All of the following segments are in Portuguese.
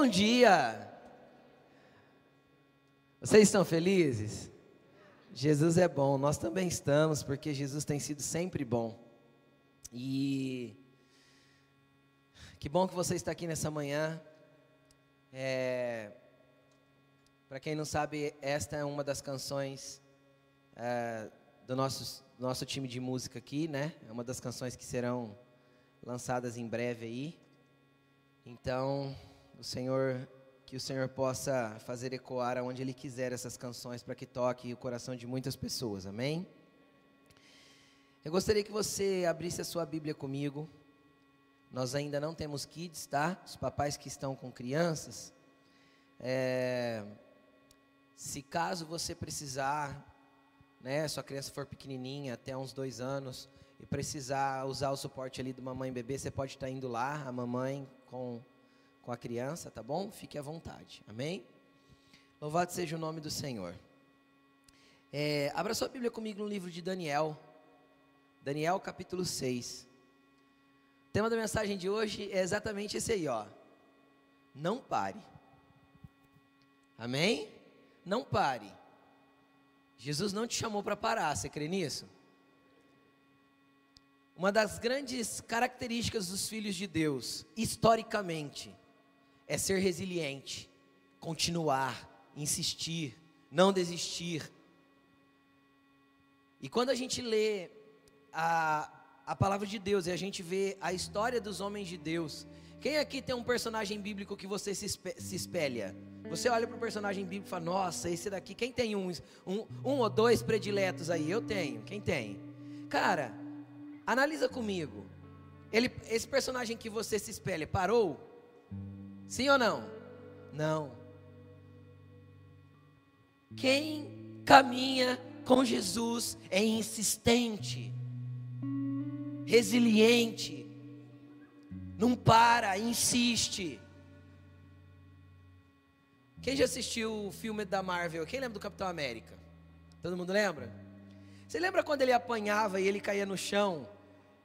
Bom dia! Vocês estão felizes? Jesus é bom, nós também estamos, porque Jesus tem sido sempre bom. E que bom que você está aqui nessa manhã. É, Para quem não sabe, esta é uma das canções é, do nosso, nosso time de música aqui, né? É uma das canções que serão lançadas em breve aí. Então, o Senhor, que o Senhor possa fazer ecoar aonde Ele quiser essas canções para que toque o coração de muitas pessoas, amém? Eu gostaria que você abrisse a sua Bíblia comigo. Nós ainda não temos kids, tá? Os papais que estão com crianças. É, se caso você precisar, né, sua criança for pequenininha, até uns dois anos, e precisar usar o suporte ali do mamãe e bebê, você pode estar indo lá, a mamãe com com a criança, tá bom? Fique à vontade, amém? Louvado seja o nome do Senhor. É, abra sua Bíblia comigo no livro de Daniel, Daniel capítulo 6. O tema da mensagem de hoje é exatamente esse aí, ó. Não pare. Amém? Não pare. Jesus não te chamou para parar, você crê nisso? Uma das grandes características dos filhos de Deus, historicamente, é ser resiliente, continuar, insistir, não desistir. E quando a gente lê a, a palavra de Deus e a gente vê a história dos homens de Deus, quem aqui tem um personagem bíblico que você se, se espelha? Você olha para o personagem bíblico e fala: Nossa, esse daqui, quem tem um, um, um ou dois prediletos aí? Eu tenho, quem tem? Cara, analisa comigo. Ele, esse personagem que você se espelha, parou? Sim ou não? Não. Quem caminha com Jesus é insistente, resiliente, não para, insiste. Quem já assistiu o filme da Marvel? Quem lembra do Capitão América? Todo mundo lembra? Você lembra quando ele apanhava e ele caía no chão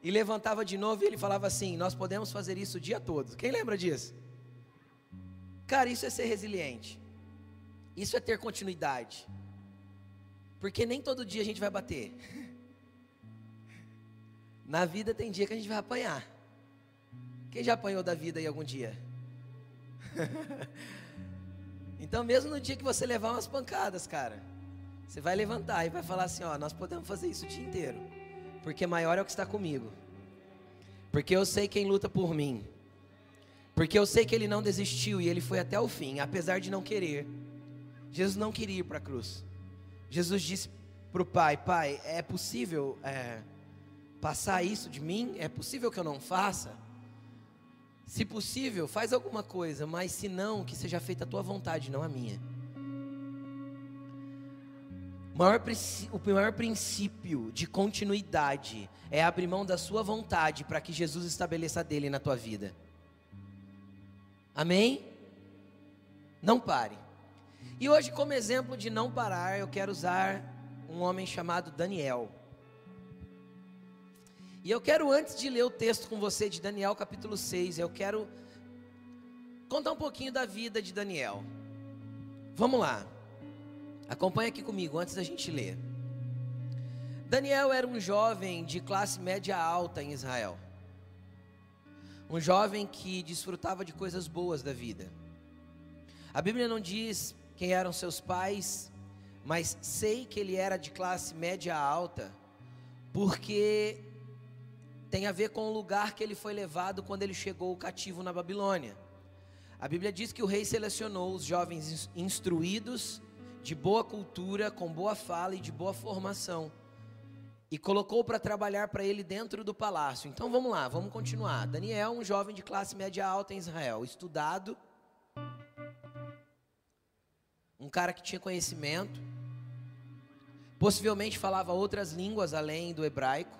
e levantava de novo e ele falava assim: Nós podemos fazer isso o dia todo. Quem lembra disso? Cara, isso é ser resiliente. Isso é ter continuidade. Porque nem todo dia a gente vai bater. Na vida tem dia que a gente vai apanhar. Quem já apanhou da vida aí algum dia? então, mesmo no dia que você levar umas pancadas, cara, você vai levantar e vai falar assim: Ó, nós podemos fazer isso o dia inteiro. Porque maior é o que está comigo. Porque eu sei quem luta por mim. Porque eu sei que ele não desistiu e ele foi até o fim, apesar de não querer. Jesus não queria ir para a cruz. Jesus disse para o pai: Pai, é possível é, passar isso de mim? É possível que eu não faça? Se possível, faz alguma coisa, mas se não, que seja feita a tua vontade, não a minha. O maior, o maior princípio de continuidade é abrir mão da sua vontade para que Jesus estabeleça dele na tua vida. Amém? Não pare. E hoje, como exemplo de não parar, eu quero usar um homem chamado Daniel. E eu quero, antes de ler o texto com você de Daniel capítulo 6, eu quero contar um pouquinho da vida de Daniel. Vamos lá. Acompanhe aqui comigo antes da gente ler. Daniel era um jovem de classe média alta em Israel um jovem que desfrutava de coisas boas da vida. A Bíblia não diz quem eram seus pais, mas sei que ele era de classe média alta, porque tem a ver com o lugar que ele foi levado quando ele chegou cativo na Babilônia. A Bíblia diz que o rei selecionou os jovens instruídos, de boa cultura, com boa fala e de boa formação e colocou para trabalhar para ele dentro do palácio. Então vamos lá, vamos continuar. Daniel, um jovem de classe média alta em Israel, estudado, um cara que tinha conhecimento, possivelmente falava outras línguas além do hebraico.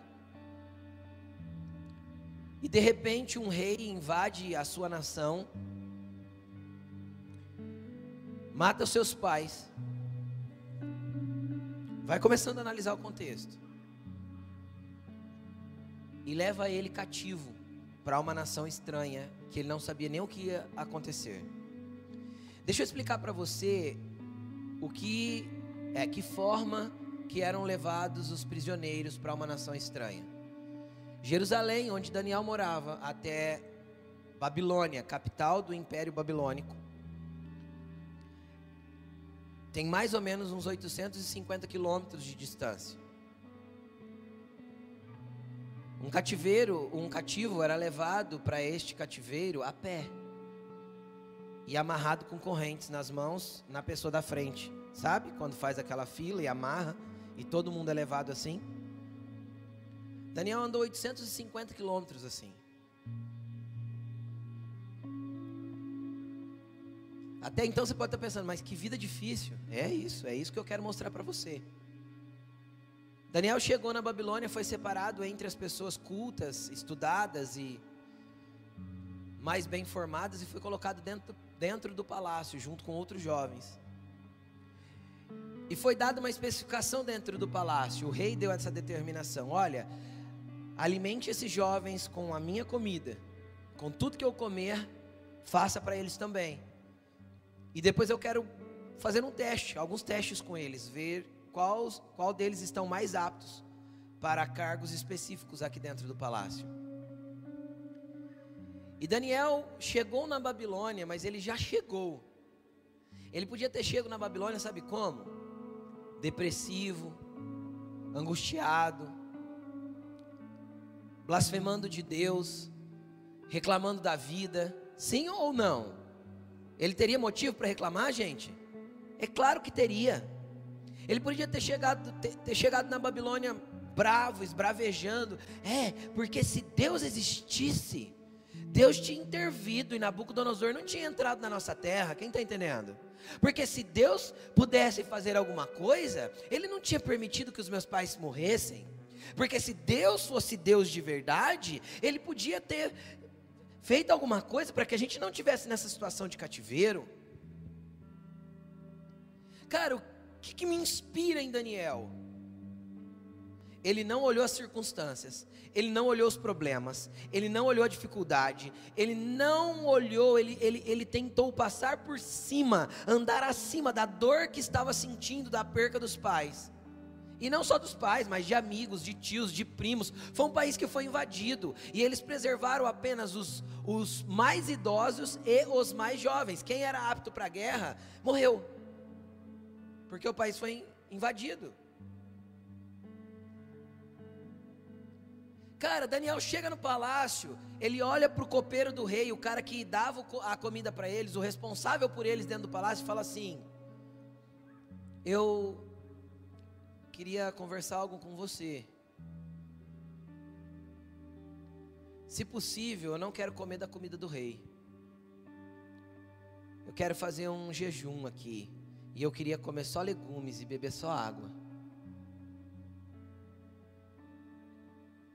E de repente um rei invade a sua nação, mata os seus pais. Vai começando a analisar o contexto e leva ele cativo para uma nação estranha que ele não sabia nem o que ia acontecer. Deixa eu explicar para você o que é que forma que eram levados os prisioneiros para uma nação estranha. Jerusalém, onde Daniel morava, até Babilônia, capital do Império Babilônico. Tem mais ou menos uns 850 quilômetros de distância. Um cativeiro, um cativo era levado para este cativeiro a pé e amarrado com correntes nas mãos na pessoa da frente. Sabe? Quando faz aquela fila e amarra e todo mundo é levado assim. Daniel andou 850 quilômetros assim. Até então você pode estar pensando, mas que vida difícil. É isso, é isso que eu quero mostrar para você. Daniel chegou na Babilônia, foi separado entre as pessoas cultas, estudadas e mais bem formadas e foi colocado dentro, dentro do palácio, junto com outros jovens. E foi dada uma especificação dentro do palácio. O rei deu essa determinação: olha, alimente esses jovens com a minha comida, com tudo que eu comer, faça para eles também. E depois eu quero fazer um teste, alguns testes com eles, ver qual, qual deles estão mais aptos para cargos específicos aqui dentro do palácio. E Daniel chegou na Babilônia, mas ele já chegou. Ele podia ter chegado na Babilônia, sabe como? Depressivo, angustiado, blasfemando de Deus, reclamando da vida, sim ou não? Ele teria motivo para reclamar, gente? É claro que teria. Ele podia ter chegado, ter, ter chegado na Babilônia bravo, esbravejando. É, porque se Deus existisse, Deus tinha intervido e Nabucodonosor não tinha entrado na nossa terra. Quem está entendendo? Porque se Deus pudesse fazer alguma coisa, Ele não tinha permitido que os meus pais morressem. Porque se Deus fosse Deus de verdade, Ele podia ter feito alguma coisa para que a gente não tivesse nessa situação de cativeiro. Cara, o que, que me inspira em Daniel? Ele não olhou as circunstâncias, ele não olhou os problemas, ele não olhou a dificuldade, ele não olhou, ele, ele, ele tentou passar por cima, andar acima da dor que estava sentindo da perca dos pais. E não só dos pais, mas de amigos, de tios, de primos. Foi um país que foi invadido. E eles preservaram apenas os, os mais idosos e os mais jovens. Quem era apto para a guerra morreu porque o país foi invadido. Cara, Daniel chega no palácio, ele olha para o copeiro do rei, o cara que dava a comida para eles, o responsável por eles dentro do palácio, e fala assim: Eu queria conversar algo com você. Se possível, eu não quero comer da comida do rei. Eu quero fazer um jejum aqui. E eu queria comer só legumes e beber só água.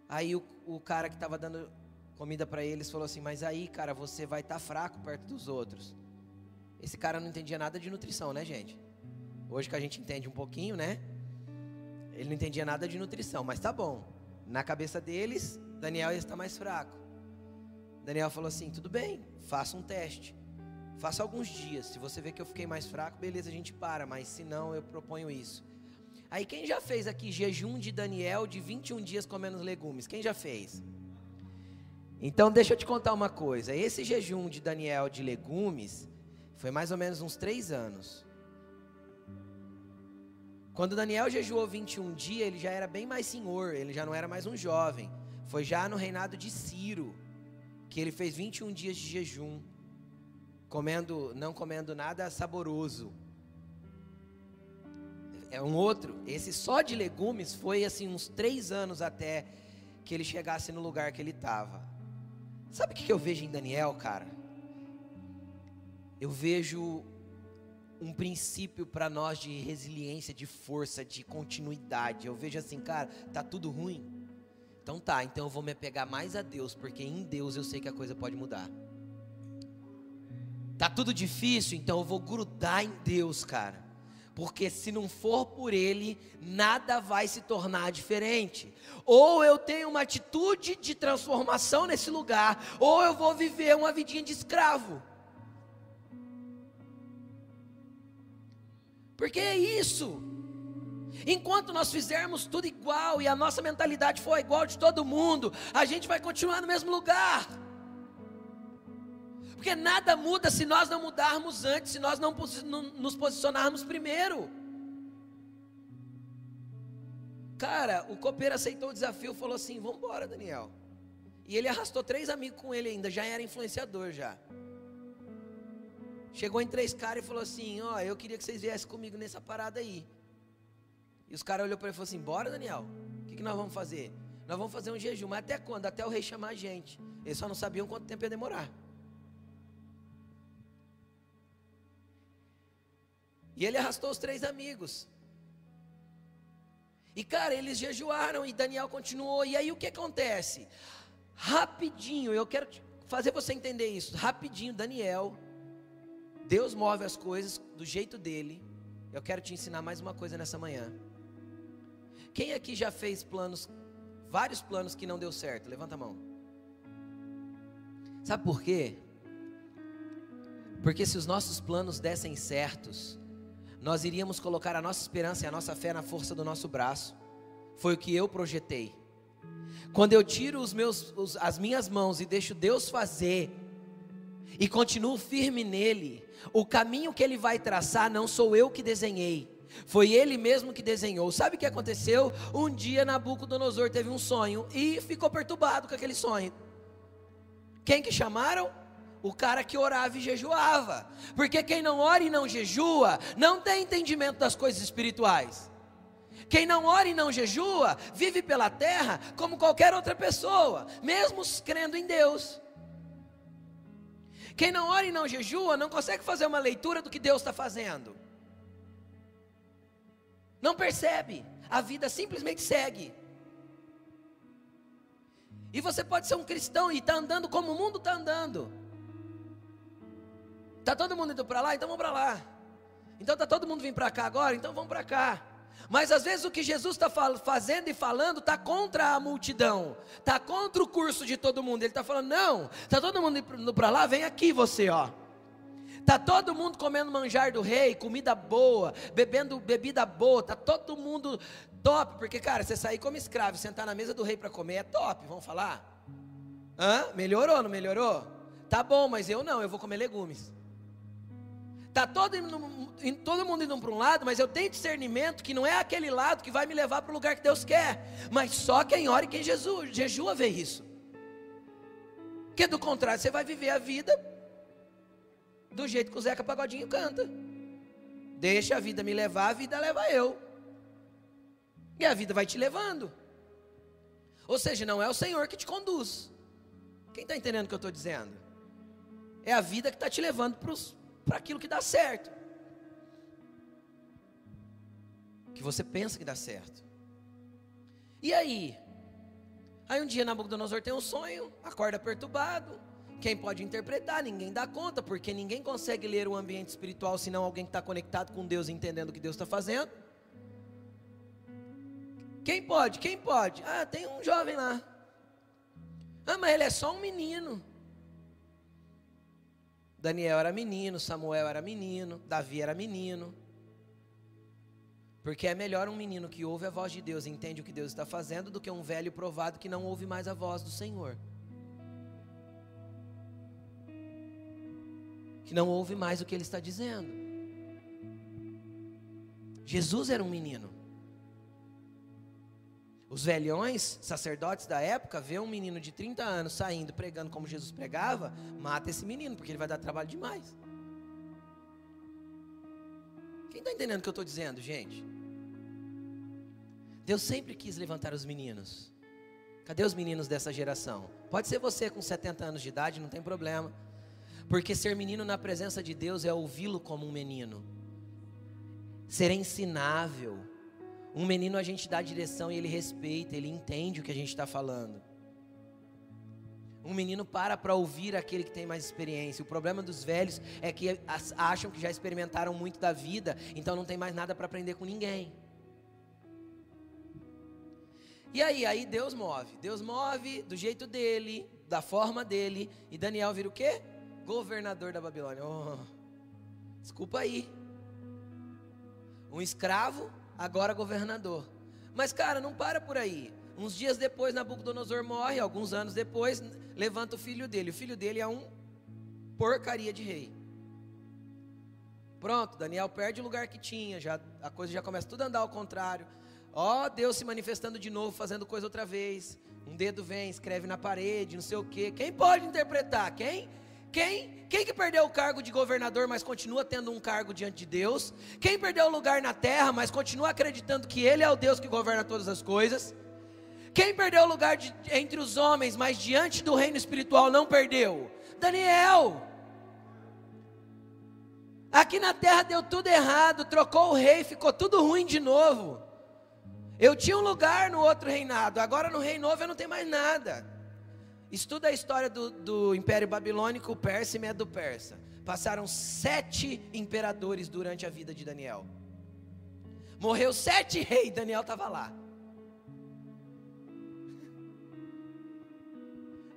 Aí o, o cara que estava dando comida para eles falou assim: Mas aí, cara, você vai estar tá fraco perto dos outros. Esse cara não entendia nada de nutrição, né, gente? Hoje que a gente entende um pouquinho, né? Ele não entendia nada de nutrição, mas tá bom. Na cabeça deles, Daniel ia estar mais fraco. Daniel falou assim: Tudo bem, faça um teste. Faça alguns dias. Se você vê que eu fiquei mais fraco, beleza, a gente para. Mas se não, eu proponho isso. Aí quem já fez aqui jejum de Daniel de 21 dias comendo legumes? Quem já fez? Então deixa eu te contar uma coisa. Esse jejum de Daniel de legumes foi mais ou menos uns três anos. Quando Daniel jejuou 21 dias, ele já era bem mais senhor, ele já não era mais um jovem. Foi já no reinado de Ciro que ele fez 21 dias de jejum comendo, não comendo nada saboroso. É um outro. Esse só de legumes foi assim uns três anos até que ele chegasse no lugar que ele estava. Sabe o que eu vejo em Daniel, cara? Eu vejo um princípio para nós de resiliência, de força, de continuidade. Eu vejo assim, cara, tá tudo ruim. Então tá, então eu vou me apegar mais a Deus, porque em Deus eu sei que a coisa pode mudar. Tá tudo difícil, então eu vou grudar em Deus, cara. Porque se não for por Ele, nada vai se tornar diferente. Ou eu tenho uma atitude de transformação nesse lugar, ou eu vou viver uma vidinha de escravo. Porque é isso. Enquanto nós fizermos tudo igual e a nossa mentalidade for igual de todo mundo, a gente vai continuar no mesmo lugar. Porque nada muda se nós não mudarmos antes, se nós não, nos posicionarmos primeiro. Cara, o copeiro aceitou o desafio, falou assim: Vamos embora, Daniel. E ele arrastou três amigos com ele ainda, já era influenciador já. Chegou em três caras e falou assim: Ó, oh, eu queria que vocês viessem comigo nessa parada aí. E os caras olhou para ele e falou assim: Bora, Daniel, o que, que nós vamos fazer? Nós vamos fazer um jejum, mas até quando? Até o rei chamar a gente. Eles só não sabiam quanto tempo ia demorar. E ele arrastou os três amigos. E cara, eles jejuaram e Daniel continuou. E aí o que acontece? Rapidinho, eu quero fazer você entender isso. Rapidinho, Daniel, Deus move as coisas do jeito dele. Eu quero te ensinar mais uma coisa nessa manhã. Quem aqui já fez planos, vários planos que não deu certo? Levanta a mão. Sabe por quê? Porque se os nossos planos dessem certos, nós iríamos colocar a nossa esperança e a nossa fé na força do nosso braço. Foi o que eu projetei. Quando eu tiro os meus, os, as minhas mãos e deixo Deus fazer, e continuo firme nele, o caminho que ele vai traçar não sou eu que desenhei, foi ele mesmo que desenhou. Sabe o que aconteceu? Um dia Nabucodonosor teve um sonho e ficou perturbado com aquele sonho. Quem que chamaram? O cara que orava e jejuava. Porque quem não ora e não jejua, não tem entendimento das coisas espirituais. Quem não ora e não jejua, vive pela terra como qualquer outra pessoa, mesmo crendo em Deus. Quem não ora e não jejua, não consegue fazer uma leitura do que Deus está fazendo. Não percebe, a vida simplesmente segue. E você pode ser um cristão e estar tá andando como o mundo está andando. Está todo mundo indo para lá? Então vamos para lá. Então está todo mundo vindo para cá agora? Então vamos para cá. Mas às vezes o que Jesus está fazendo e falando está contra a multidão, está contra o curso de todo mundo. Ele está falando: não, está todo mundo indo para lá, vem aqui você, ó. Está todo mundo comendo manjar do rei, comida boa, bebendo bebida boa, está todo mundo top, porque cara, você sair como escravo, sentar na mesa do rei para comer é top, vamos falar? Hã? Melhorou, não melhorou? Tá bom, mas eu não, eu vou comer legumes. Está todo, todo mundo indo para um lado, mas eu tenho discernimento que não é aquele lado que vai me levar para o lugar que Deus quer. Mas só quem ora e quem Jesus, jejua vê isso. Porque do contrário, você vai viver a vida do jeito que o Zeca Pagodinho canta. Deixa a vida me levar, a vida leva eu. E a vida vai te levando. Ou seja, não é o Senhor que te conduz. Quem está entendendo o que eu estou dizendo? É a vida que está te levando para os para aquilo que dá certo. Que você pensa que dá certo. E aí? Aí um dia Nabucodonosor tem um sonho, acorda perturbado. Quem pode interpretar? Ninguém dá conta, porque ninguém consegue ler o ambiente espiritual senão alguém que está conectado com Deus, entendendo o que Deus está fazendo. Quem pode? Quem pode? Ah, tem um jovem lá. Ah, mas ele é só um menino. Daniel era menino, Samuel era menino, Davi era menino. Porque é melhor um menino que ouve a voz de Deus e entende o que Deus está fazendo do que um velho provado que não ouve mais a voz do Senhor. Que não ouve mais o que ele está dizendo. Jesus era um menino. Os velhões, sacerdotes da época, vê um menino de 30 anos saindo pregando como Jesus pregava, mata esse menino, porque ele vai dar trabalho demais. Quem está entendendo o que eu estou dizendo, gente? Deus sempre quis levantar os meninos. Cadê os meninos dessa geração? Pode ser você com 70 anos de idade, não tem problema. Porque ser menino na presença de Deus é ouvi-lo como um menino, ser ensinável, um menino a gente dá direção e ele respeita, ele entende o que a gente está falando. Um menino para para ouvir aquele que tem mais experiência. O problema dos velhos é que acham que já experimentaram muito da vida, então não tem mais nada para aprender com ninguém. E aí, aí Deus move. Deus move do jeito dele, da forma dele. E Daniel vira o quê? Governador da Babilônia. Oh, desculpa aí. Um escravo, agora governador. Mas, cara, não para por aí. Uns dias depois, Nabucodonosor morre, alguns anos depois, levanta o filho dele. O filho dele é um porcaria de rei. Pronto, Daniel perde o lugar que tinha, já, a coisa já começa tudo a andar ao contrário. Ó, oh, Deus se manifestando de novo, fazendo coisa outra vez. Um dedo vem, escreve na parede, não sei o quê. Quem pode interpretar? Quem? Quem? Quem que perdeu o cargo de governador, mas continua tendo um cargo diante de Deus? Quem perdeu o lugar na terra, mas continua acreditando que Ele é o Deus que governa todas as coisas? Quem perdeu o lugar de, entre os homens, mas diante do reino espiritual não perdeu? Daniel. Aqui na terra deu tudo errado, trocou o rei, ficou tudo ruim de novo. Eu tinha um lugar no outro reinado, agora no rei novo eu não tenho mais nada. Estuda a história do, do Império Babilônico, Persa e Medo Persa. Passaram sete imperadores durante a vida de Daniel. Morreu sete reis, Daniel estava lá.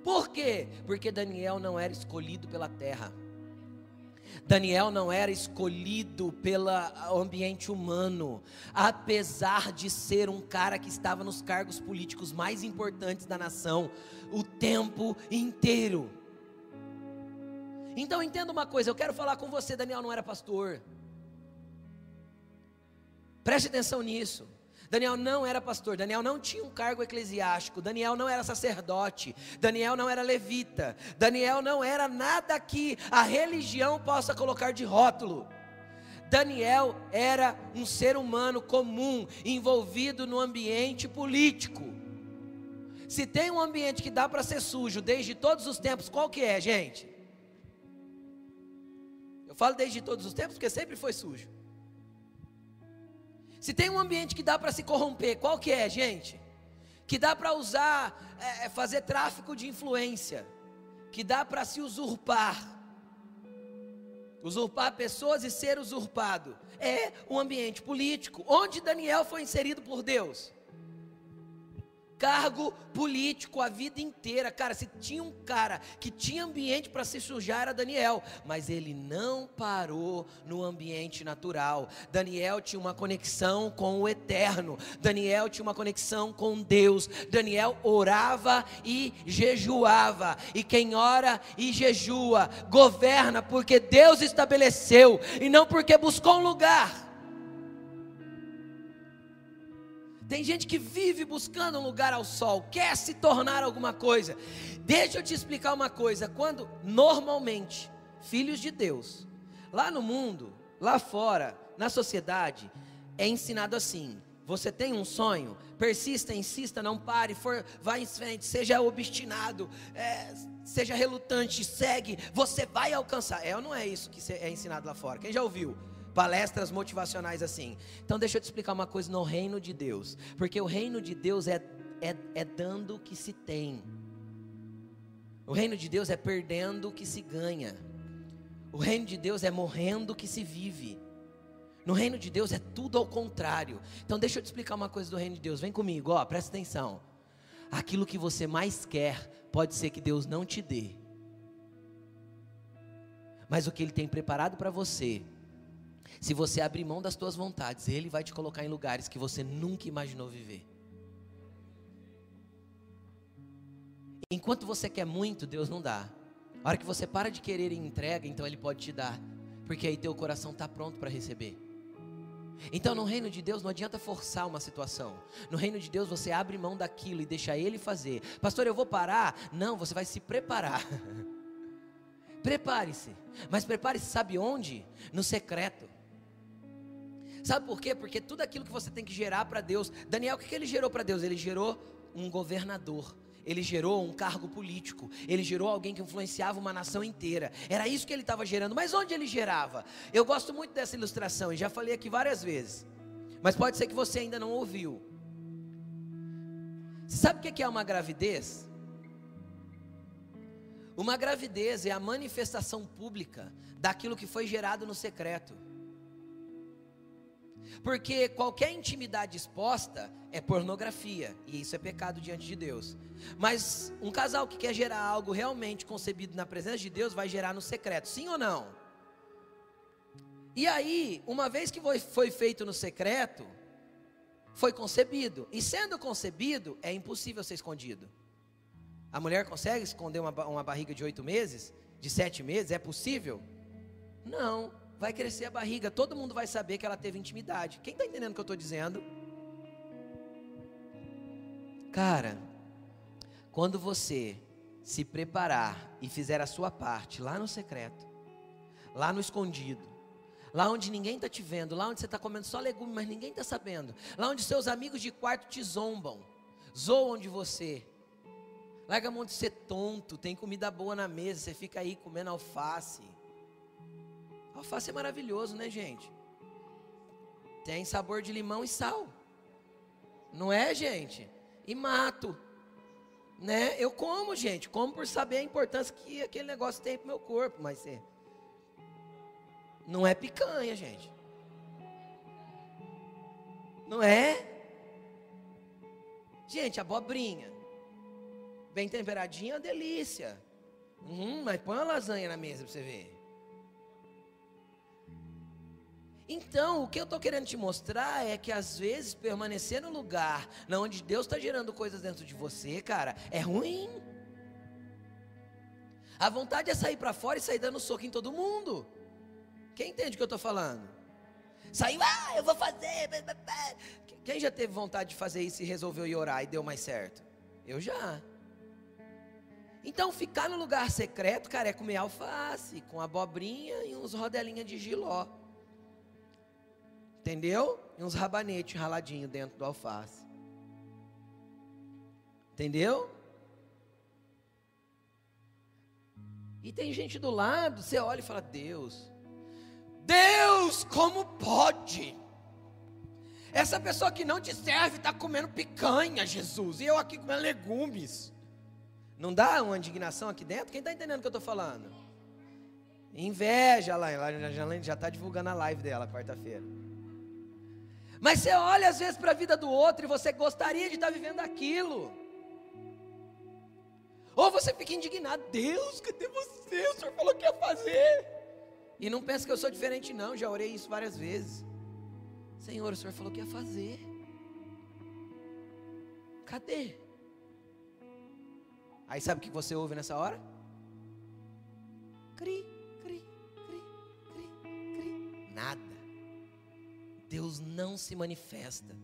Por quê? Porque Daniel não era escolhido pela terra. Daniel não era escolhido pelo ambiente humano, apesar de ser um cara que estava nos cargos políticos mais importantes da nação o tempo inteiro. Então entenda uma coisa, eu quero falar com você, Daniel não era pastor. Preste atenção nisso. Daniel não era pastor, Daniel não tinha um cargo eclesiástico, Daniel não era sacerdote, Daniel não era levita, Daniel não era nada que a religião possa colocar de rótulo. Daniel era um ser humano comum, envolvido no ambiente político. Se tem um ambiente que dá para ser sujo desde todos os tempos, qual que é, gente? Eu falo desde todos os tempos porque sempre foi sujo. Se tem um ambiente que dá para se corromper, qual que é, gente? Que dá para usar, é, é, fazer tráfico de influência, que dá para se usurpar, usurpar pessoas e ser usurpado. É o um ambiente político, onde Daniel foi inserido por Deus cargo político a vida inteira. Cara, se tinha um cara que tinha ambiente para se sujar era Daniel, mas ele não parou no ambiente natural. Daniel tinha uma conexão com o eterno. Daniel tinha uma conexão com Deus. Daniel orava e jejuava. E quem ora e jejua governa porque Deus estabeleceu e não porque buscou um lugar. Tem gente que vive buscando um lugar ao sol, quer se tornar alguma coisa. Deixa eu te explicar uma coisa: quando normalmente filhos de Deus, lá no mundo, lá fora, na sociedade, é ensinado assim: você tem um sonho, persista, insista, não pare, for, vá em frente, seja obstinado, é, seja relutante, segue, você vai alcançar. É ou não é isso que é ensinado lá fora? Quem já ouviu? Palestras motivacionais assim. Então deixa eu te explicar uma coisa no reino de Deus, porque o reino de Deus é, é, é dando o que se tem. O reino de Deus é perdendo o que se ganha. O reino de Deus é morrendo o que se vive. No reino de Deus é tudo ao contrário. Então deixa eu te explicar uma coisa do reino de Deus. Vem comigo, ó, presta atenção. Aquilo que você mais quer, pode ser que Deus não te dê. Mas o que Ele tem preparado para você se você abrir mão das tuas vontades, Ele vai te colocar em lugares que você nunca imaginou viver. Enquanto você quer muito, Deus não dá. A hora que você para de querer e entrega, então Ele pode te dar, porque aí teu coração está pronto para receber. Então, no reino de Deus, não adianta forçar uma situação. No reino de Deus, você abre mão daquilo e deixa Ele fazer. Pastor, eu vou parar? Não, você vai se preparar. Prepare-se. Mas prepare-se, sabe onde? No secreto. Sabe por quê? Porque tudo aquilo que você tem que gerar para Deus. Daniel, o que, ele gerou para Deus? Ele gerou um governador. Ele gerou um cargo político, ele gerou alguém que influenciava uma nação inteira. Era isso que ele estava gerando. Mas onde ele gerava? Eu gosto muito dessa ilustração e já falei aqui várias vezes. Mas pode ser que você ainda não ouviu. Sabe o que é uma gravidez? Uma gravidez é a manifestação pública daquilo que foi gerado no secreto. Porque qualquer intimidade exposta é pornografia, e isso é pecado diante de Deus. Mas um casal que quer gerar algo realmente concebido na presença de Deus vai gerar no secreto, sim ou não? E aí, uma vez que foi, feito no secreto, foi concebido. E sendo concebido, é impossível ser escondido. A mulher consegue esconder uma, uma barriga de oito meses? De sete meses? É possível? Não. Vai crescer a barriga, todo mundo vai saber que ela teve intimidade. Quem está entendendo o que eu estou dizendo? Cara, quando você se preparar e fizer a sua parte lá no secreto, lá no escondido, lá onde ninguém está te vendo, lá onde você está comendo só legume, mas ninguém está sabendo, lá onde seus amigos de quarto te zombam, zoam de você. Larga a mão de ser tonto, tem comida boa na mesa, você fica aí comendo alface. Alface é maravilhoso, né, gente? Tem sabor de limão e sal. Não é, gente? E mato. Né? Eu como, gente, como por saber a importância que aquele negócio tem pro meu corpo, mas é não é picanha, gente. Não é? Gente, abobrinha. Bem temperadinha, é delícia. Uhum, mas põe uma lasanha na mesa para você ver. Então, o que eu estou querendo te mostrar é que às vezes permanecer no lugar onde Deus está gerando coisas dentro de você, cara, é ruim. A vontade é sair para fora e sair dando soco em todo mundo. Quem entende o que eu estou falando? Saiu, ah, eu vou fazer. Quem já teve vontade de fazer isso e resolveu ir orar e deu mais certo? Eu já. Então, ficar no lugar secreto, cara, é comer alface, com abobrinha e uns rodelinhas de giló. Entendeu? E uns rabanetes raladinhos dentro do alface. Entendeu? E tem gente do lado, você olha e fala: Deus, Deus, como pode? Essa pessoa que não te serve está comendo picanha, Jesus, e eu aqui comendo legumes. Não dá uma indignação aqui dentro? Quem está entendendo o que eu estou falando? Inveja lá, já está divulgando a live dela quarta-feira. Mas você olha às vezes para a vida do outro e você gostaria de estar tá vivendo aquilo. Ou você fica indignado, Deus, cadê você? O senhor falou que ia fazer. E não pensa que eu sou diferente, não. Já orei isso várias vezes. Senhor, o Senhor falou que ia fazer. Cadê? Aí sabe o que você ouve nessa hora? Cri, cri, cri, cri, cri. Nada. Deus não se manifesta.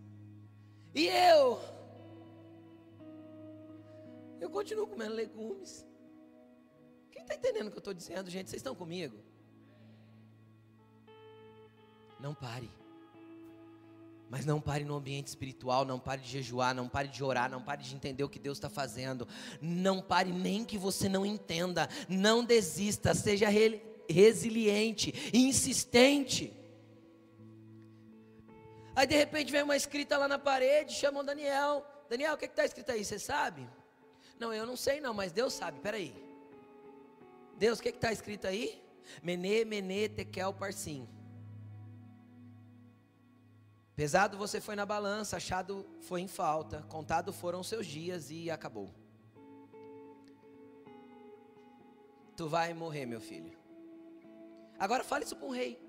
E eu? Eu continuo comendo legumes. Quem está entendendo o que eu estou dizendo, gente? Vocês estão comigo? Não pare. Mas não pare no ambiente espiritual, não pare de jejuar, não pare de orar, não pare de entender o que Deus está fazendo. Não pare nem que você não entenda. Não desista, seja re resiliente, insistente. Aí de repente vem uma escrita lá na parede, chamam Daniel. Daniel, o que está escrito aí? Você sabe? Não, eu não sei não, mas Deus sabe. Peraí. Deus, o que está escrito aí? Mene, mene, tekel, parsim. Pesado você foi na balança, achado foi em falta, contado foram seus dias e acabou. Tu vai morrer, meu filho. Agora fale isso para um rei.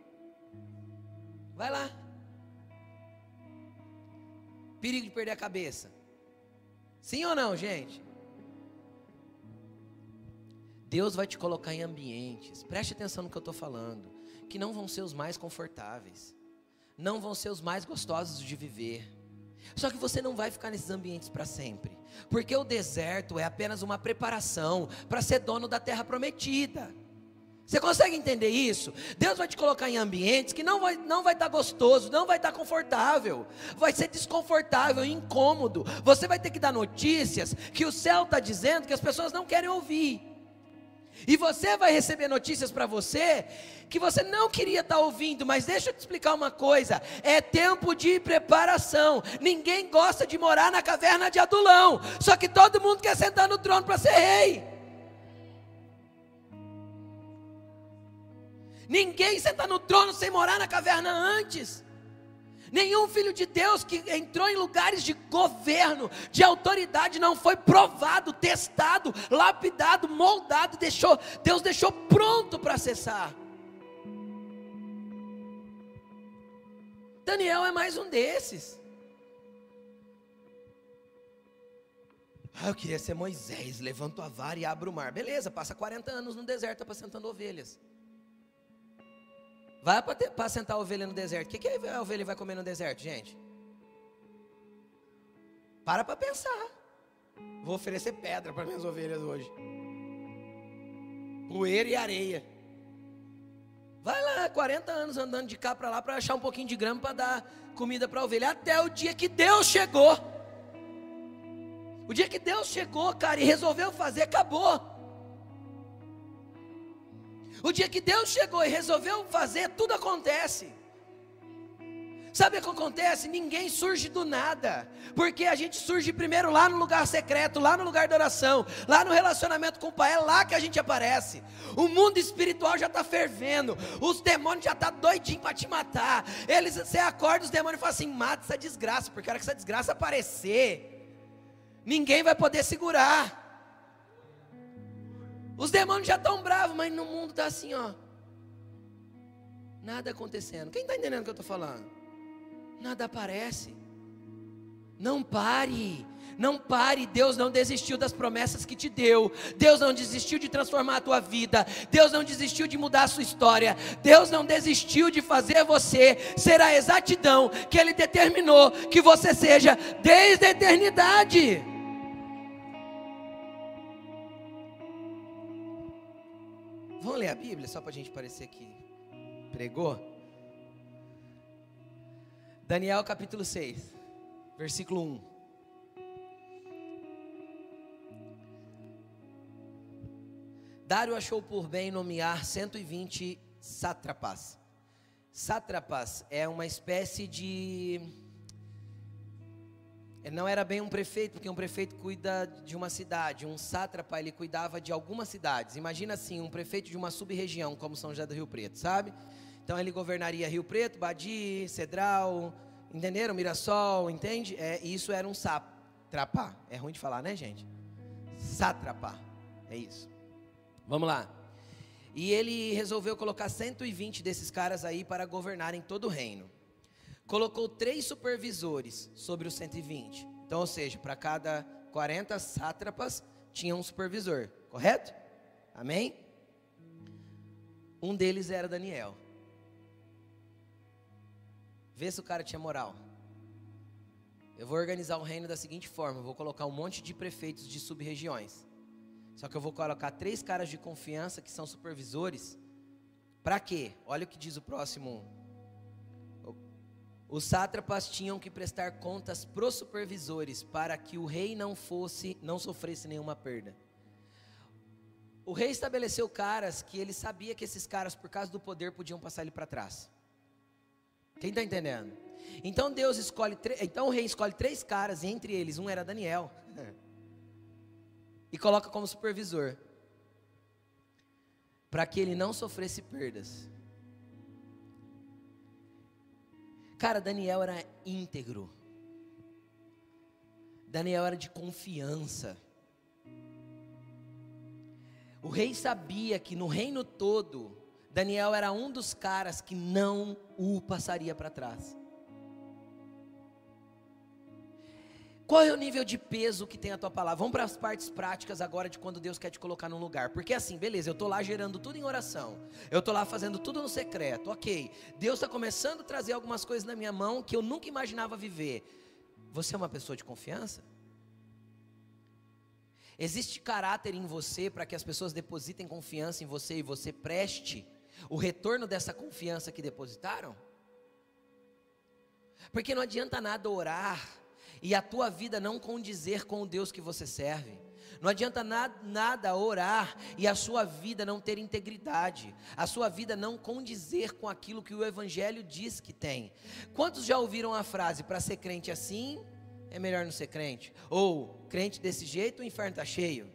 Vai lá. Perigo de perder a cabeça. Sim ou não, gente? Deus vai te colocar em ambientes, preste atenção no que eu estou falando, que não vão ser os mais confortáveis não vão ser os mais gostosos de viver. Só que você não vai ficar nesses ambientes para sempre, porque o deserto é apenas uma preparação para ser dono da terra prometida. Você consegue entender isso? Deus vai te colocar em ambientes que não vai, não vai estar tá gostoso, não vai estar tá confortável, vai ser desconfortável, incômodo. Você vai ter que dar notícias que o céu está dizendo que as pessoas não querem ouvir. E você vai receber notícias para você que você não queria estar tá ouvindo, mas deixa eu te explicar uma coisa: é tempo de preparação. Ninguém gosta de morar na caverna de Adulão, só que todo mundo quer sentar no trono para ser rei. Ninguém senta no trono sem morar na caverna antes. Nenhum filho de Deus que entrou em lugares de governo, de autoridade, não foi provado, testado, lapidado, moldado, deixou, Deus deixou pronto para acessar. Daniel é mais um desses. Ah, eu queria ser Moisés, levanto a vara e abro o mar. Beleza, passa 40 anos no deserto apacentando ovelhas. Vai apacentar a ovelha no deserto. O que, que a ovelha vai comer no deserto, gente? Para para pensar. Vou oferecer pedra para minhas ovelhas hoje. Poeira e areia. Vai lá, 40 anos andando de cá para lá para achar um pouquinho de grama para dar comida para a ovelha. Até o dia que Deus chegou. O dia que Deus chegou, cara, e resolveu fazer, acabou. O dia que Deus chegou e resolveu fazer, tudo acontece. Sabe o que acontece? Ninguém surge do nada, porque a gente surge primeiro lá no lugar secreto, lá no lugar da oração, lá no relacionamento com o Pai, é lá que a gente aparece. O mundo espiritual já está fervendo, os demônios já estão tá doidinhos para te matar. Eles, você acorda, os demônios falam assim: mata essa desgraça, porque a hora que essa desgraça aparecer, ninguém vai poder segurar. Os demônios já estão bravos, mas no mundo está assim, ó. Nada acontecendo. Quem está entendendo o que eu estou falando? nada aparece. Não pare. Não pare, Deus não desistiu das promessas que te deu. Deus não desistiu de transformar a tua vida. Deus não desistiu de mudar a sua história. Deus não desistiu de fazer você ser a exatidão que Ele determinou que você seja desde a eternidade. Vamos ler a Bíblia só para a gente parecer que pregou? Daniel capítulo 6, versículo 1. Dário achou por bem nomear 120 sátrapas. Sátrapas é uma espécie de. Não era bem um prefeito, porque um prefeito cuida de uma cidade. Um sátrapa, ele cuidava de algumas cidades. Imagina assim, um prefeito de uma sub-região, como São José do Rio Preto, sabe? Então ele governaria Rio Preto, Badi, Cedral, entenderam? Mirassol, entende? É, isso era um sátrapa. É ruim de falar, né, gente? Sátrapa. É isso. Vamos lá. E ele resolveu colocar 120 desses caras aí para governarem todo o reino. Colocou três supervisores sobre os 120. Então, ou seja, para cada 40 sátrapas tinha um supervisor, correto? Amém? Um deles era Daniel. Vê se o cara tinha moral. Eu vou organizar o reino da seguinte forma: eu vou colocar um monte de prefeitos de sub-regiões. Só que eu vou colocar três caras de confiança que são supervisores. Para quê? Olha o que diz o próximo. Os sátrapas tinham que prestar contas os supervisores para que o rei não fosse, não sofresse nenhuma perda. O rei estabeleceu caras que ele sabia que esses caras, por causa do poder, podiam passar ele para trás. Quem está entendendo? Então Deus escolhe, então o rei escolhe três caras, e entre eles um era Daniel, e coloca como supervisor, para que ele não sofresse perdas. Cara, Daniel era íntegro. Daniel era de confiança. O rei sabia que no reino todo Daniel era um dos caras que não o passaria para trás. Qual é o nível de peso que tem a tua palavra? Vamos para as partes práticas agora de quando Deus quer te colocar num lugar. Porque assim, beleza, eu estou lá gerando tudo em oração. Eu estou lá fazendo tudo no secreto. Ok. Deus está começando a trazer algumas coisas na minha mão que eu nunca imaginava viver. Você é uma pessoa de confiança? Existe caráter em você para que as pessoas depositem confiança em você e você preste o retorno dessa confiança que depositaram? Porque não adianta nada orar e a tua vida não condizer com o Deus que você serve. Não adianta nada, nada orar e a sua vida não ter integridade, a sua vida não condizer com aquilo que o Evangelho diz que tem. Quantos já ouviram a frase: para ser crente assim, é melhor não ser crente? Ou crente desse jeito, o inferno está cheio?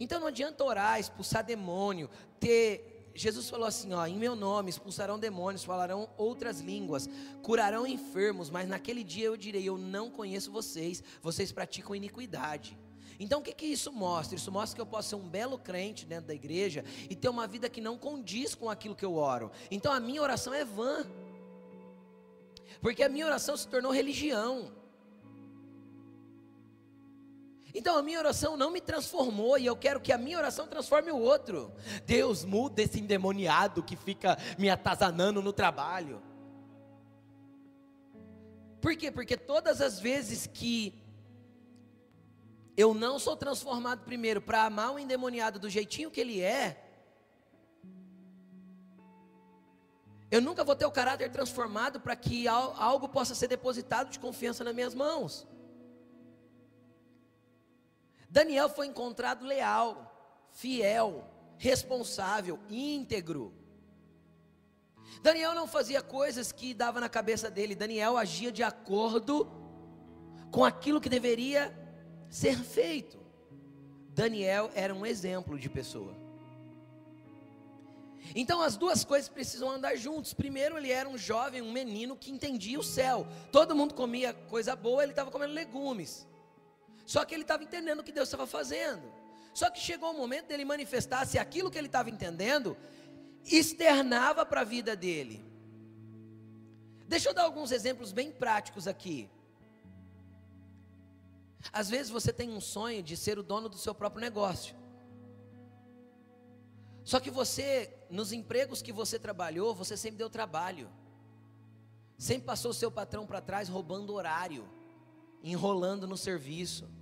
Então não adianta orar, expulsar demônio, ter. Jesus falou assim: ó, em meu nome expulsarão demônios, falarão outras línguas, curarão enfermos, mas naquele dia eu direi: eu não conheço vocês, vocês praticam iniquidade. Então o que, que isso mostra? Isso mostra que eu posso ser um belo crente dentro da igreja e ter uma vida que não condiz com aquilo que eu oro. Então a minha oração é vã. Porque a minha oração se tornou religião. Então a minha oração não me transformou e eu quero que a minha oração transforme o outro. Deus muda esse endemoniado que fica me atazanando no trabalho. Por quê? Porque todas as vezes que eu não sou transformado primeiro para amar o endemoniado do jeitinho que ele é, eu nunca vou ter o caráter transformado para que algo possa ser depositado de confiança nas minhas mãos. Daniel foi encontrado leal, fiel, responsável, íntegro. Daniel não fazia coisas que dava na cabeça dele, Daniel agia de acordo com aquilo que deveria ser feito. Daniel era um exemplo de pessoa. Então as duas coisas precisam andar juntos. Primeiro, ele era um jovem, um menino que entendia o céu. Todo mundo comia coisa boa, ele estava comendo legumes. Só que ele estava entendendo o que Deus estava fazendo. Só que chegou o momento dele manifestar se aquilo que ele estava entendendo externava para a vida dele. Deixa eu dar alguns exemplos bem práticos aqui. Às vezes você tem um sonho de ser o dono do seu próprio negócio. Só que você, nos empregos que você trabalhou, você sempre deu trabalho. Sempre passou o seu patrão para trás roubando horário, enrolando no serviço.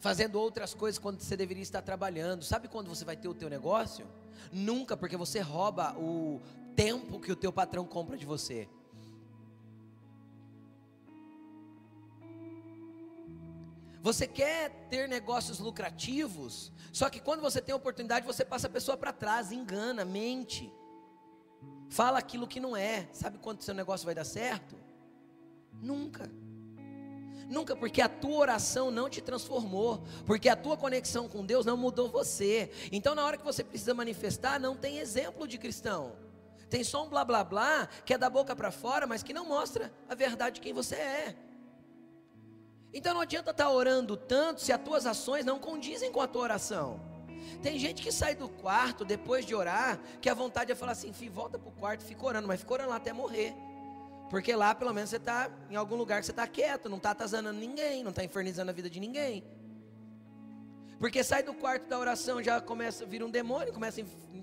Fazendo outras coisas quando você deveria estar trabalhando. Sabe quando você vai ter o teu negócio? Nunca, porque você rouba o tempo que o teu patrão compra de você. Você quer ter negócios lucrativos, só que quando você tem oportunidade, você passa a pessoa para trás, engana, mente, fala aquilo que não é. Sabe quando seu negócio vai dar certo? Nunca. Nunca, porque a tua oração não te transformou, porque a tua conexão com Deus não mudou você. Então, na hora que você precisa manifestar, não tem exemplo de cristão. Tem só um blá blá blá que é da boca para fora, mas que não mostra a verdade de quem você é. Então não adianta estar tá orando tanto se as tuas ações não condizem com a tua oração. Tem gente que sai do quarto depois de orar, que a vontade é falar assim: filho, volta para o quarto, fica orando, mas fica orando lá até morrer. Porque lá pelo menos você está em algum lugar que você está quieto, não está atazanando ninguém, não está infernizando a vida de ninguém. Porque sai do quarto da oração, já começa a vir um demônio, começa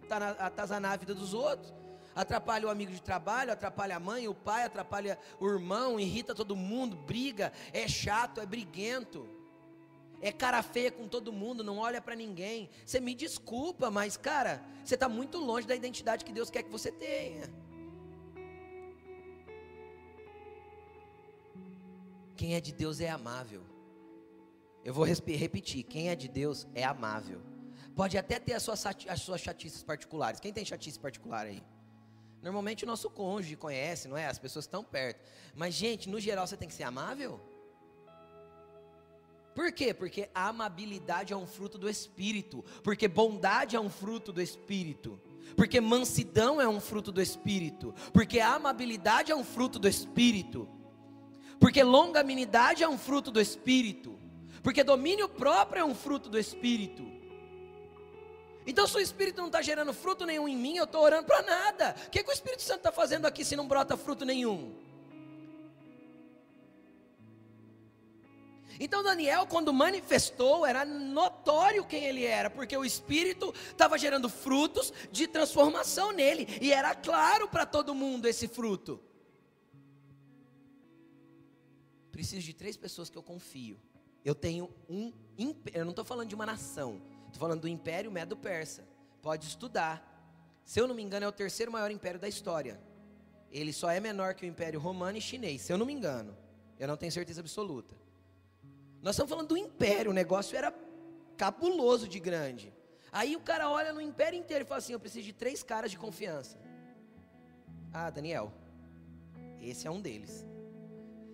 a atazanar a vida dos outros, atrapalha o amigo de trabalho, atrapalha a mãe, o pai, atrapalha o irmão, irrita todo mundo, briga, é chato, é briguento, é cara feia com todo mundo, não olha para ninguém. Você me desculpa, mas cara, você está muito longe da identidade que Deus quer que você tenha. Quem é de Deus é amável. Eu vou repetir: quem é de Deus é amável. Pode até ter as suas, as suas chatices particulares. Quem tem chatice particular aí? Normalmente o nosso cônjuge conhece, não é? As pessoas estão perto. Mas, gente, no geral você tem que ser amável. Por quê? Porque a amabilidade é um fruto do Espírito. Porque bondade é um fruto do Espírito. Porque mansidão é um fruto do Espírito. Porque a amabilidade é um fruto do Espírito. Porque longanimidade é um fruto do Espírito. Porque domínio próprio é um fruto do Espírito. Então, se o Espírito não está gerando fruto nenhum em mim, eu estou orando para nada. O que, que o Espírito Santo está fazendo aqui se não brota fruto nenhum? Então Daniel, quando manifestou, era notório quem ele era, porque o Espírito estava gerando frutos de transformação nele, e era claro para todo mundo esse fruto. Preciso de três pessoas que eu confio. Eu tenho um, eu não estou falando de uma nação, estou falando do Império Medo-Persa. Pode estudar. Se eu não me engano, é o terceiro maior império da história. Ele só é menor que o Império Romano e Chinês, se eu não me engano. Eu não tenho certeza absoluta. Nós estamos falando do império, o negócio era cabuloso de grande. Aí o cara olha no império inteiro e fala assim: Eu preciso de três caras de confiança. Ah, Daniel, esse é um deles.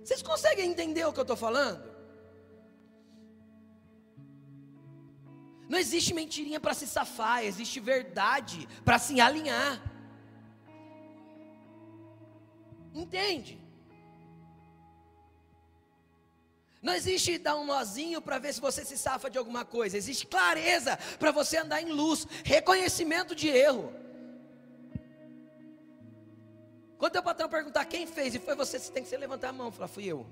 Vocês conseguem entender o que eu estou falando? Não existe mentirinha para se safar, existe verdade para se alinhar. Entende? Não existe dar um nozinho para ver se você se safa de alguma coisa. Existe clareza para você andar em luz, reconhecimento de erro. Quando teu patrão perguntar quem fez e foi você, você tem que se levantar a mão. Falar, fui eu.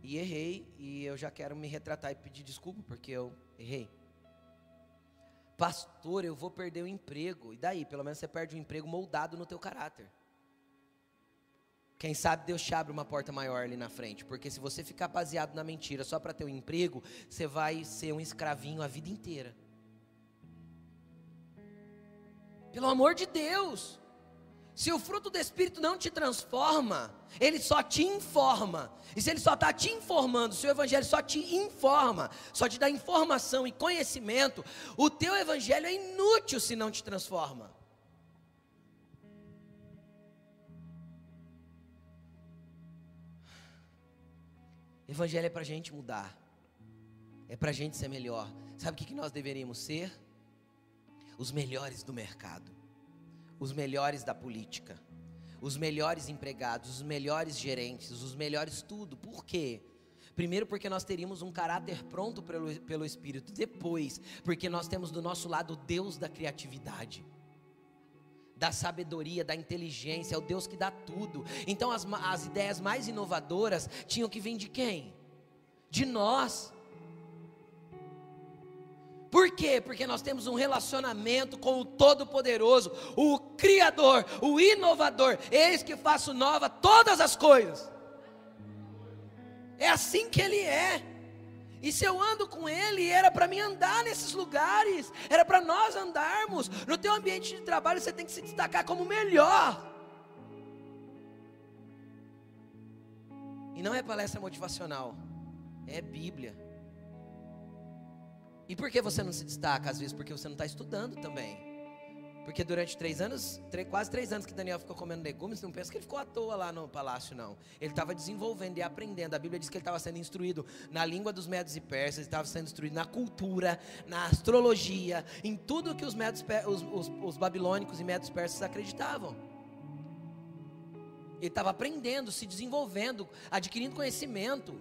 E errei, e eu já quero me retratar e pedir desculpa porque eu errei. Pastor, eu vou perder o emprego. E daí? Pelo menos você perde o emprego moldado no teu caráter. Quem sabe Deus te abre uma porta maior ali na frente, porque se você ficar baseado na mentira só para ter um emprego, você vai ser um escravinho a vida inteira. Pelo amor de Deus. Se o fruto do Espírito não te transforma, ele só te informa. E se ele só está te informando, se o Evangelho só te informa, só te dá informação e conhecimento, o teu Evangelho é inútil se não te transforma. Evangelho é para a gente mudar, é para a gente ser melhor. Sabe o que, que nós deveríamos ser? Os melhores do mercado, os melhores da política, os melhores empregados, os melhores gerentes, os melhores tudo. Por quê? Primeiro, porque nós teríamos um caráter pronto pelo, pelo Espírito. Depois, porque nós temos do nosso lado o Deus da criatividade da sabedoria, da inteligência, é o Deus que dá tudo. Então as, as ideias mais inovadoras tinham que vir de quem? De nós. Quê? Porque nós temos um relacionamento com o Todo-Poderoso, o Criador, o Inovador. Eis que faço nova todas as coisas. É assim que Ele é. E se eu ando com Ele, era para mim andar nesses lugares, era para nós andarmos. No teu ambiente de trabalho, você tem que se destacar como melhor. E não é palestra motivacional, é Bíblia. E por que você não se destaca? Às vezes porque você não está estudando também. Porque durante três anos, três, quase três anos que Daniel ficou comendo legumes, não pensa que ele ficou à toa lá no palácio, não. Ele estava desenvolvendo e aprendendo. A Bíblia diz que ele estava sendo instruído na língua dos medos e persas, estava sendo instruído na cultura, na astrologia, em tudo que os, medos, os, os, os babilônicos e medos persas acreditavam. Ele estava aprendendo, se desenvolvendo, adquirindo conhecimento.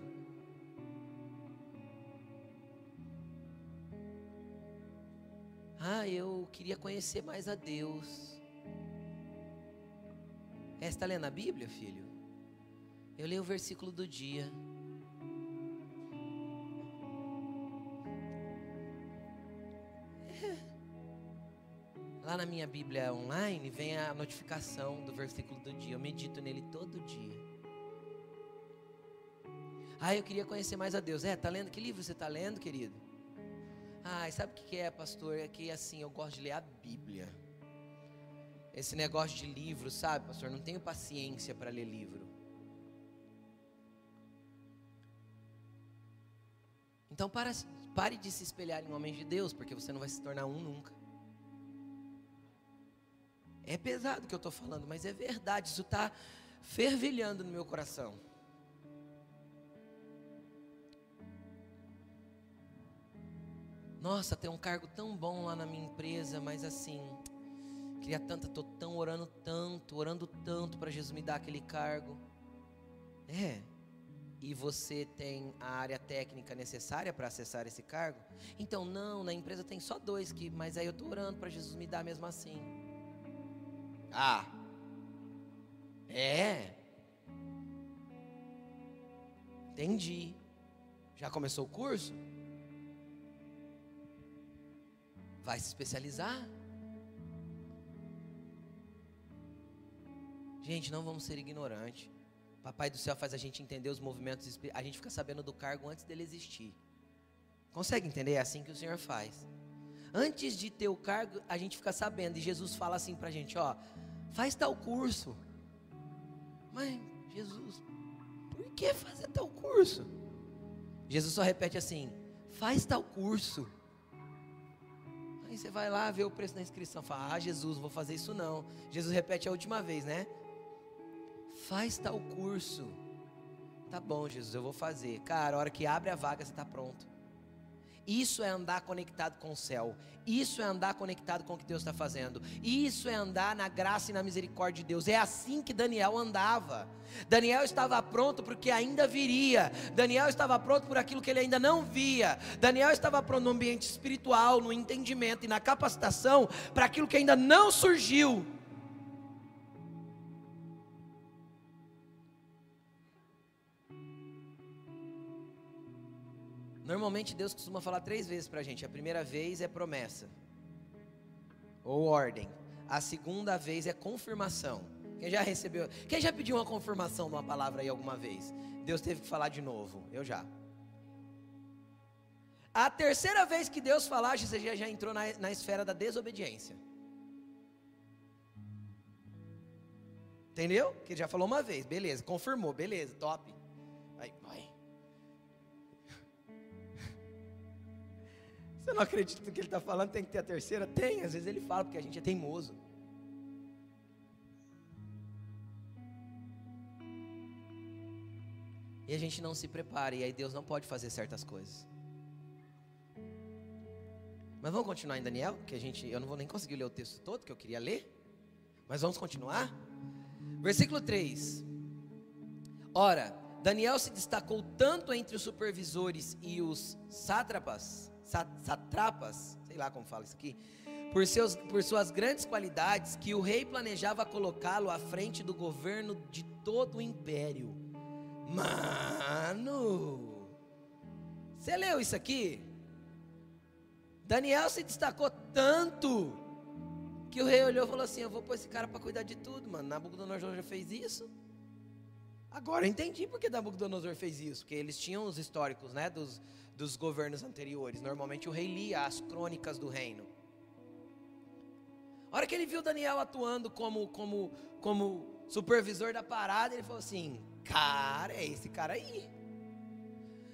Ah, eu queria conhecer mais a Deus. É, está lendo a Bíblia, filho? Eu leio o versículo do dia. É. Lá na minha Bíblia online vem a notificação do versículo do dia. Eu medito nele todo dia. Ah, eu queria conhecer mais a Deus. É, tá lendo? Que livro você está lendo, querido? Ah, sabe o que é, pastor? É que assim, eu gosto de ler a Bíblia. Esse negócio de livro, sabe, pastor? Não tenho paciência para ler livro. Então para, pare de se espelhar em homens de Deus, porque você não vai se tornar um nunca. É pesado o que eu estou falando, mas é verdade, isso está fervilhando no meu coração. Nossa, tem um cargo tão bom lá na minha empresa, mas assim, queria tanto, estou tão orando tanto, orando tanto para Jesus me dar aquele cargo. É. E você tem a área técnica necessária para acessar esse cargo? Então, não, na empresa tem só dois que, mas aí eu estou orando para Jesus me dar mesmo assim. Ah. É. Entendi. Já começou o curso? Vai se especializar. Gente, não vamos ser ignorantes. Papai do céu faz a gente entender os movimentos, a gente fica sabendo do cargo antes dele existir. Consegue entender? É assim que o Senhor faz. Antes de ter o cargo, a gente fica sabendo. E Jesus fala assim para a gente: ó, faz tal curso. Mas, Jesus, por que fazer tal curso? Jesus só repete assim: faz tal curso. Aí você vai lá, vê o preço da inscrição, fala: Ah, Jesus, vou fazer isso não. Jesus repete a última vez, né? Faz tal curso. Tá bom, Jesus, eu vou fazer. Cara, a hora que abre a vaga, você está pronto. Isso é andar conectado com o céu. Isso é andar conectado com o que Deus está fazendo. Isso é andar na graça e na misericórdia de Deus. É assim que Daniel andava. Daniel estava pronto para o que ainda viria. Daniel estava pronto por aquilo que ele ainda não via. Daniel estava pronto no ambiente espiritual, no entendimento e na capacitação para aquilo que ainda não surgiu. Normalmente Deus costuma falar três vezes para a gente. A primeira vez é promessa ou ordem. A segunda vez é confirmação. Quem já recebeu? Quem já pediu uma confirmação de uma palavra aí alguma vez? Deus teve que falar de novo. Eu já. A terceira vez que Deus falar, você já, já entrou na, na esfera da desobediência. Entendeu? Que ele já falou uma vez, beleza, confirmou, beleza, top. Aí, vai. Você não acredita no que ele está falando, tem que ter a terceira? Tem, às vezes ele fala porque a gente é teimoso. E a gente não se prepara, e aí Deus não pode fazer certas coisas. Mas vamos continuar em Daniel, que a gente, eu não vou nem conseguir ler o texto todo que eu queria ler. Mas vamos continuar? Versículo 3. Ora, Daniel se destacou tanto entre os supervisores e os sátrapas, satrapas, sei lá como fala isso aqui, por, seus, por suas grandes qualidades, que o rei planejava colocá-lo à frente do governo de todo o império. Mano, você leu isso aqui? Daniel se destacou tanto que o rei olhou e falou assim: Eu vou pôr esse cara para cuidar de tudo, mano. Nabucodonosor já fez isso. Agora eu entendi porque Nabucodonosor fez isso, porque eles tinham os históricos, né, dos, dos governos anteriores. Normalmente o rei lia as crônicas do reino. A hora que ele viu Daniel atuando como, como, como supervisor da parada, ele falou assim: Cara, é esse cara aí.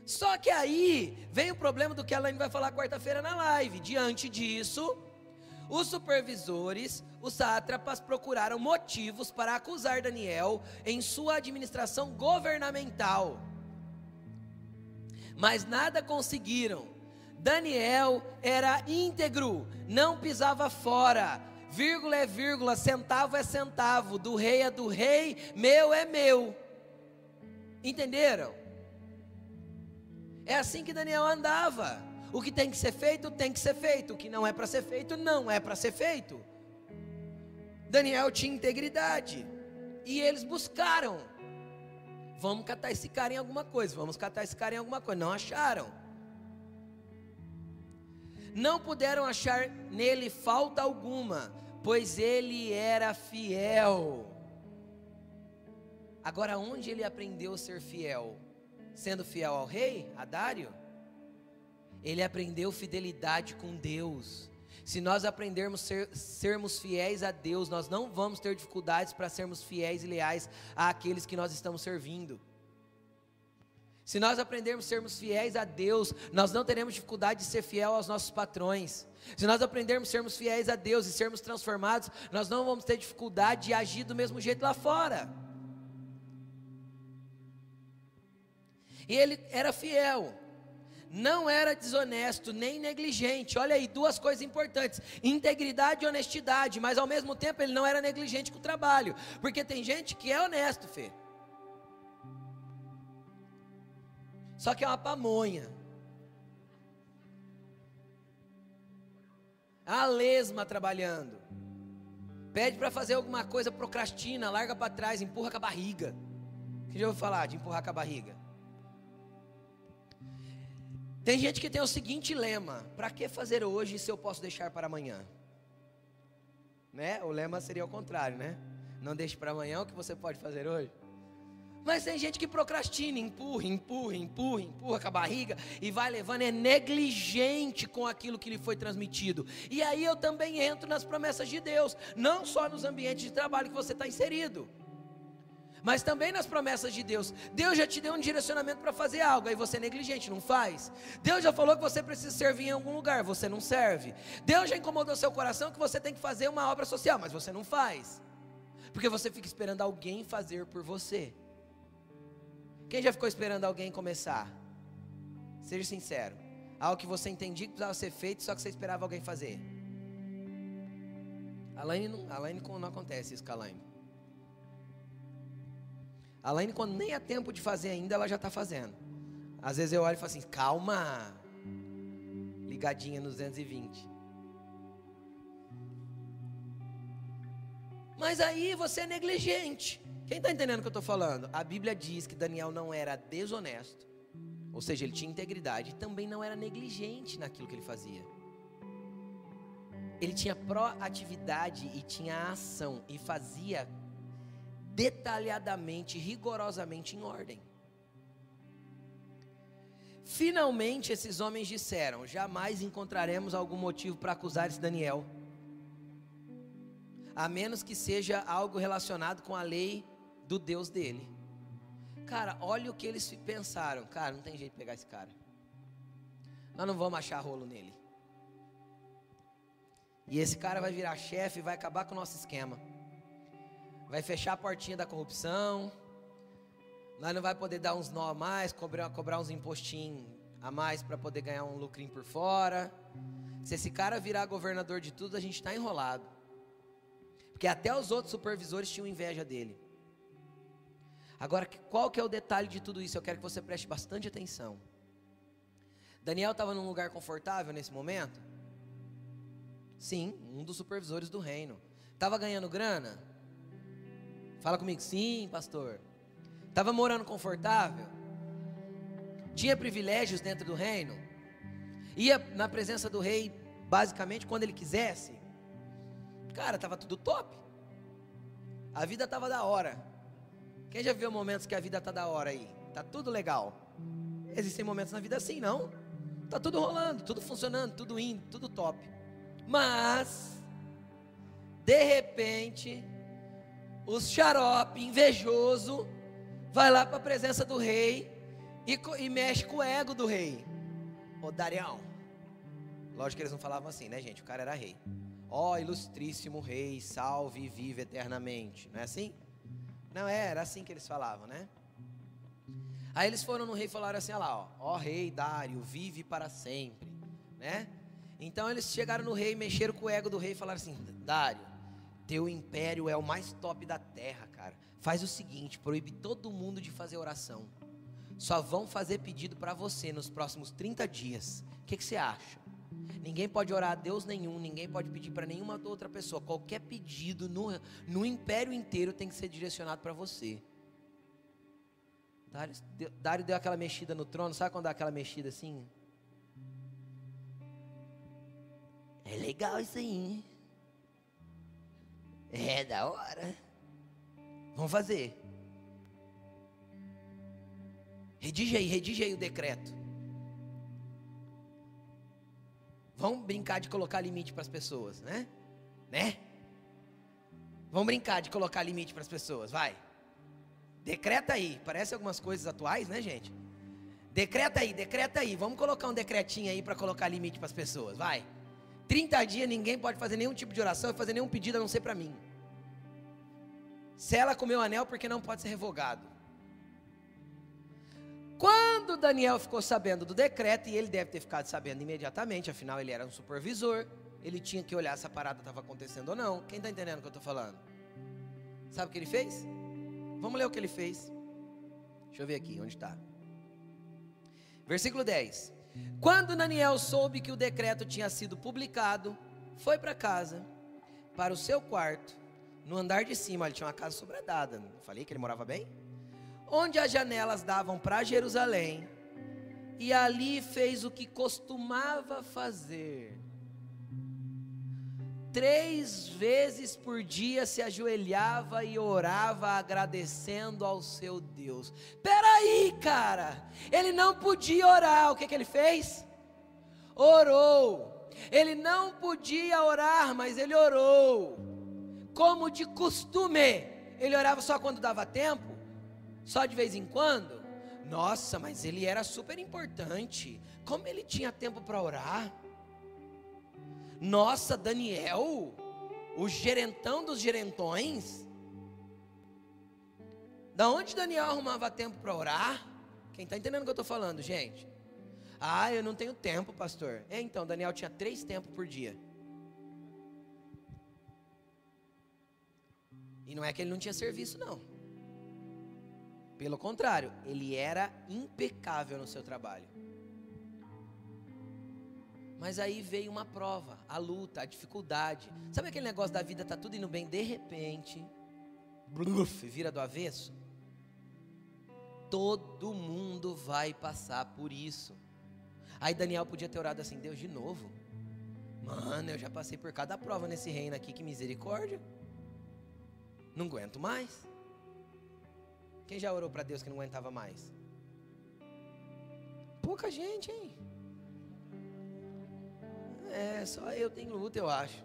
Só que aí vem o problema do que a Elaine vai falar quarta-feira na live. Diante disso, os supervisores, os sátrapas procuraram motivos para acusar Daniel em sua administração governamental. Mas nada conseguiram. Daniel era íntegro, não pisava fora, vírgula é vírgula, centavo é centavo, do rei é do rei, meu é meu. Entenderam? É assim que Daniel andava. O que tem que ser feito, tem que ser feito. O que não é para ser feito, não é para ser feito. Daniel tinha integridade. E eles buscaram. Vamos catar esse cara em alguma coisa. Vamos catar esse cara em alguma coisa. Não acharam. Não puderam achar nele falta alguma, pois ele era fiel. Agora, onde ele aprendeu a ser fiel? Sendo fiel ao rei, a Dário? Ele aprendeu fidelidade com Deus. Se nós aprendermos ser, sermos fiéis a Deus, nós não vamos ter dificuldades para sermos fiéis e leais àqueles que nós estamos servindo. Se nós aprendermos sermos fiéis a Deus, nós não teremos dificuldade de ser fiel aos nossos patrões. Se nós aprendermos sermos fiéis a Deus e sermos transformados, nós não vamos ter dificuldade de agir do mesmo jeito lá fora. E ele era fiel não era desonesto nem negligente. Olha aí, duas coisas importantes: integridade e honestidade, mas ao mesmo tempo ele não era negligente com o trabalho, porque tem gente que é honesto, Fê. Só que é uma pamonha. A lesma trabalhando. Pede para fazer alguma coisa, procrastina, larga para trás, empurra com a barriga. Que já ouviu falar de empurrar com a barriga? Tem gente que tem o seguinte lema: para que fazer hoje se eu posso deixar para amanhã? Né? O lema seria o contrário, né? Não deixe para amanhã o que você pode fazer hoje. Mas tem gente que procrastina, empurra, empurra, empurra, empurra com a barriga e vai levando, é negligente com aquilo que lhe foi transmitido. E aí eu também entro nas promessas de Deus, não só nos ambientes de trabalho que você está inserido mas também nas promessas de Deus. Deus já te deu um direcionamento para fazer algo, aí você é negligente, não faz. Deus já falou que você precisa servir em algum lugar, você não serve. Deus já incomodou seu coração que você tem que fazer uma obra social, mas você não faz. Porque você fica esperando alguém fazer por você. Quem já ficou esperando alguém começar? Seja sincero. Algo que você entendia que precisava ser feito, só que você esperava alguém fazer. A Laine não, não acontece isso com a Laine. A Laine, quando nem é tempo de fazer ainda, ela já está fazendo. Às vezes eu olho e falo assim: calma, ligadinha nos 220. Mas aí você é negligente. Quem está entendendo o que eu estou falando? A Bíblia diz que Daniel não era desonesto, Ou seja, ele tinha integridade e também não era negligente naquilo que ele fazia. Ele tinha proatividade e tinha ação e fazia detalhadamente, rigorosamente em ordem. Finalmente esses homens disseram: Jamais encontraremos algum motivo para acusar esse Daniel, a menos que seja algo relacionado com a lei do Deus dele. Cara, olha o que eles pensaram. Cara, não tem jeito de pegar esse cara. Nós não vamos achar rolo nele. E esse cara vai virar chefe e vai acabar com o nosso esquema. Vai fechar a portinha da corrupção. Nós não vai poder dar uns nó a mais, cobrar, cobrar uns impostinhos a mais para poder ganhar um lucrinho por fora. Se esse cara virar governador de tudo, a gente está enrolado. Porque até os outros supervisores tinham inveja dele. Agora, qual que é o detalhe de tudo isso? Eu quero que você preste bastante atenção. Daniel estava num lugar confortável nesse momento? Sim, um dos supervisores do reino. Estava ganhando grana? Fala comigo, sim, pastor. Estava morando confortável? Tinha privilégios dentro do reino? Ia na presença do rei, basicamente, quando ele quisesse? Cara, estava tudo top. A vida estava da hora. Quem já viu momentos que a vida tá da hora aí? Tá tudo legal. Existem momentos na vida assim, não? Tá tudo rolando, tudo funcionando, tudo indo, tudo top. Mas de repente, o xarope invejoso vai lá para a presença do rei e, e, mexe com o ego do rei. Ô Darião. Lógico que eles não falavam assim, né, gente? O cara era rei. Ó, oh, ilustríssimo rei, salve e vive eternamente. Não é assim? Não, é, era assim que eles falavam, né? Aí eles foram no rei e falaram assim: olha lá, ó, ó rei Dário, vive para sempre, né? Então eles chegaram no rei, mexeram com o ego do rei e falaram assim: Dário, teu império é o mais top da terra, cara. Faz o seguinte: proíbe todo mundo de fazer oração. Só vão fazer pedido para você nos próximos 30 dias. O que, que você acha? Ninguém pode orar a Deus nenhum, ninguém pode pedir para nenhuma outra pessoa. Qualquer pedido no, no império inteiro tem que ser direcionado para você. Dário, Dário deu aquela mexida no trono, sabe quando dá aquela mexida assim? É legal isso aí, hein? É da hora. Vamos fazer. Redige aí, redige aí o decreto. Vamos brincar de colocar limite para as pessoas, né? Né? Vamos brincar de colocar limite para as pessoas, vai. Decreta aí. Parece algumas coisas atuais, né, gente? Decreta aí, decreta aí. Vamos colocar um decretinho aí para colocar limite para as pessoas, vai. 30 dias ninguém pode fazer nenhum tipo de oração e fazer nenhum pedido a não ser para mim. Sela com meu anel porque não pode ser revogado. Quando Daniel ficou sabendo do decreto, e ele deve ter ficado sabendo imediatamente, afinal ele era um supervisor, ele tinha que olhar se a parada estava acontecendo ou não. Quem está entendendo o que eu estou falando? Sabe o que ele fez? Vamos ler o que ele fez. Deixa eu ver aqui, onde está? Versículo 10. Quando Daniel soube que o decreto tinha sido publicado, foi para casa, para o seu quarto, no andar de cima. Ele tinha uma casa sobredada. Falei que ele morava bem? onde as janelas davam para Jerusalém, e ali fez o que costumava fazer. Três vezes por dia se ajoelhava e orava agradecendo ao seu Deus. Peraí, cara, ele não podia orar, o que, que ele fez? Orou. Ele não podia orar, mas ele orou. Como de costume, ele orava só quando dava tempo só de vez em quando? Nossa, mas ele era super importante. Como ele tinha tempo para orar? Nossa, Daniel, o gerentão dos gerentões. Da onde Daniel arrumava tempo para orar? Quem está entendendo o que eu estou falando, gente? Ah, eu não tenho tempo, pastor. É, então, Daniel tinha três tempos por dia. E não é que ele não tinha serviço, não. Pelo contrário, ele era impecável no seu trabalho. Mas aí veio uma prova, a luta, a dificuldade. Sabe aquele negócio da vida tá tudo indo bem, de repente, bluf, vira do avesso? Todo mundo vai passar por isso. Aí Daniel podia ter orado assim: Deus, de novo. Mano, eu já passei por cada prova nesse reino aqui, que misericórdia. Não aguento mais. Quem já orou para Deus que não aguentava mais? Pouca gente, hein? É, só eu tenho luta, eu acho.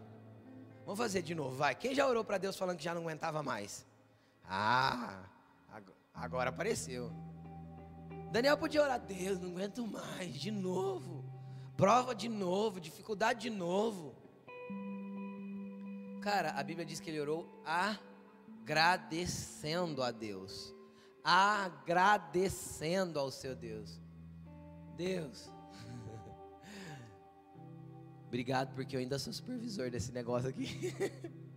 Vamos fazer de novo, vai. Quem já orou para Deus falando que já não aguentava mais? Ah, agora apareceu. Daniel podia orar, Deus, não aguento mais, de novo. Prova de novo, dificuldade de novo. Cara, a Bíblia diz que ele orou agradecendo a Deus. Agradecendo ao seu Deus. Deus, obrigado porque eu ainda sou supervisor desse negócio aqui.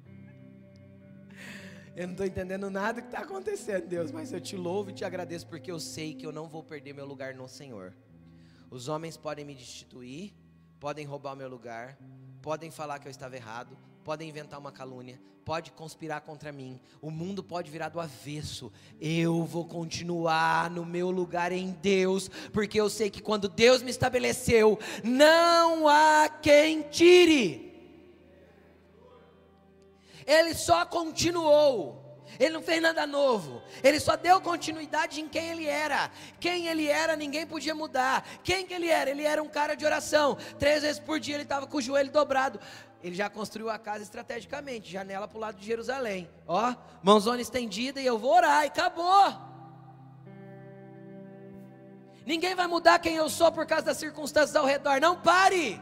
Eu não estou entendendo nada que está acontecendo, Deus, mas eu te louvo e te agradeço porque eu sei que eu não vou perder meu lugar no Senhor. Os homens podem me destituir, podem roubar meu lugar, podem falar que eu estava errado, podem inventar uma calúnia, pode conspirar contra mim, o mundo pode virar do avesso. Eu vou continuar no meu lugar em Deus, porque eu sei que quando Deus me estabeleceu, não há quem tire. Ele só continuou. Ele não fez nada novo. Ele só deu continuidade em quem ele era. Quem ele era, ninguém podia mudar. Quem que ele era? Ele era um cara de oração. Três vezes por dia ele estava com o joelho dobrado. Ele já construiu a casa estrategicamente, janela para o lado de Jerusalém. Ó, mãozona estendida e eu vou orar e acabou. Ninguém vai mudar quem eu sou por causa das circunstâncias ao redor. Não pare.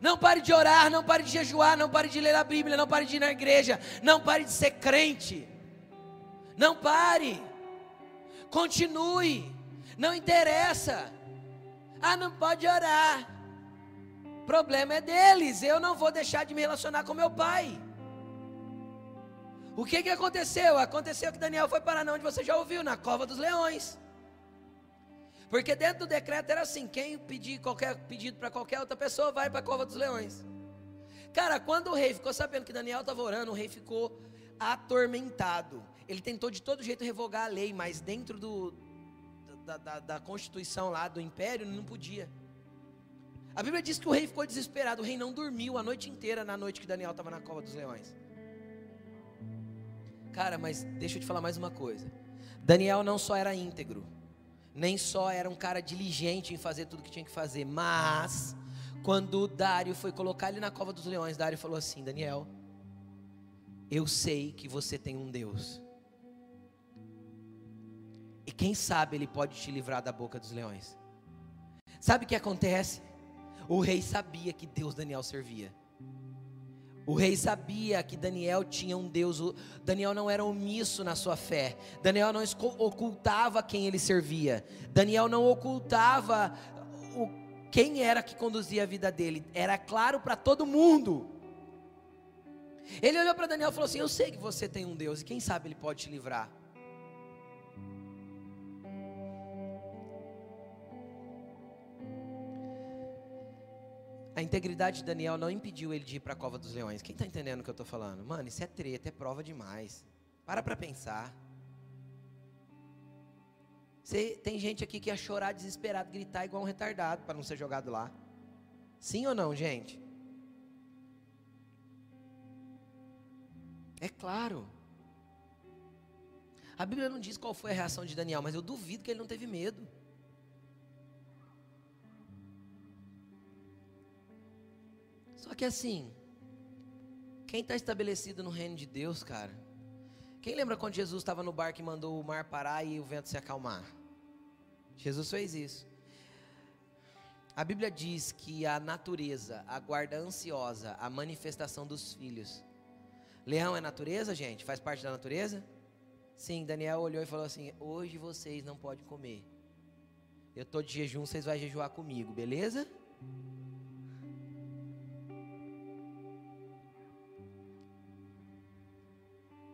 Não pare de orar, não pare de jejuar, não pare de ler a Bíblia, não pare de ir na igreja, não pare de ser crente. Não pare. Continue. Não interessa. Ah, não pode orar. Problema é deles. Eu não vou deixar de me relacionar com meu pai. O que que aconteceu? Aconteceu que Daniel foi parar onde você já ouviu, na cova dos leões. Porque dentro do decreto era assim: quem pedir qualquer pedido para qualquer outra pessoa vai para a cova dos leões. Cara, quando o rei ficou sabendo que Daniel estava orando, o rei ficou atormentado. Ele tentou de todo jeito revogar a lei, mas dentro do, da, da, da constituição lá do império não podia. A Bíblia diz que o rei ficou desesperado. O rei não dormiu a noite inteira na noite que Daniel estava na cova dos leões. Cara, mas deixa eu te falar mais uma coisa. Daniel não só era íntegro nem só era um cara diligente em fazer tudo que tinha que fazer, mas quando Dário foi colocar ele na cova dos leões, Dário falou assim: Daniel, eu sei que você tem um Deus. E quem sabe ele pode te livrar da boca dos leões. Sabe o que acontece? O rei sabia que Deus Daniel servia. O rei sabia que Daniel tinha um Deus, Daniel não era omisso na sua fé, Daniel não ocultava quem ele servia, Daniel não ocultava o, quem era que conduzia a vida dele, era claro para todo mundo. Ele olhou para Daniel e falou assim: Eu sei que você tem um Deus, e quem sabe ele pode te livrar. A integridade de Daniel não impediu ele de ir para a cova dos leões. Quem está entendendo o que eu estou falando? Mano, isso é treta, é prova demais. Para para pensar. Você, tem gente aqui que ia chorar desesperado, gritar igual um retardado para não ser jogado lá. Sim ou não, gente? É claro. A Bíblia não diz qual foi a reação de Daniel, mas eu duvido que ele não teve medo. Só que assim, quem está estabelecido no reino de Deus, cara, quem lembra quando Jesus estava no barco e mandou o mar parar e o vento se acalmar? Jesus fez isso. A Bíblia diz que a natureza aguarda ansiosa a manifestação dos filhos. Leão é natureza, gente? Faz parte da natureza? Sim, Daniel olhou e falou assim: Hoje vocês não podem comer. Eu estou de jejum, vocês vão jejuar comigo, beleza?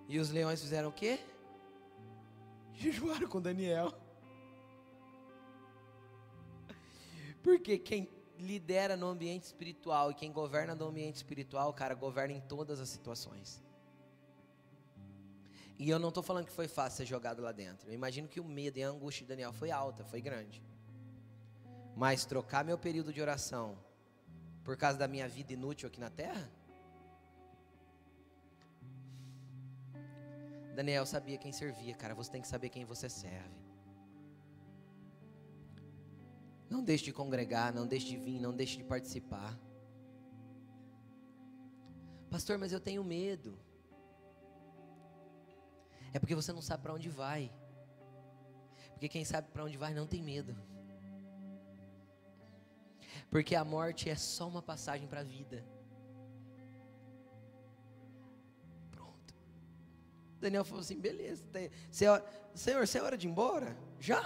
E os leões fizeram o quê? Jejuaram com Daniel. Porque quem lidera no ambiente espiritual e quem governa no ambiente espiritual, cara, governa em todas as situações. E eu não estou falando que foi fácil ser jogado lá dentro. Eu imagino que o medo e a angústia de Daniel foi alta, foi grande. Mas trocar meu período de oração por causa da minha vida inútil aqui na terra? Daniel sabia quem servia, cara. Você tem que saber quem você serve. Não deixe de congregar, não deixe de vir, não deixe de participar. Pastor, mas eu tenho medo. É porque você não sabe para onde vai. Porque quem sabe para onde vai não tem medo. Porque a morte é só uma passagem para a vida. Daniel falou assim: beleza. Senhor, senhor, você é hora de ir embora? Já?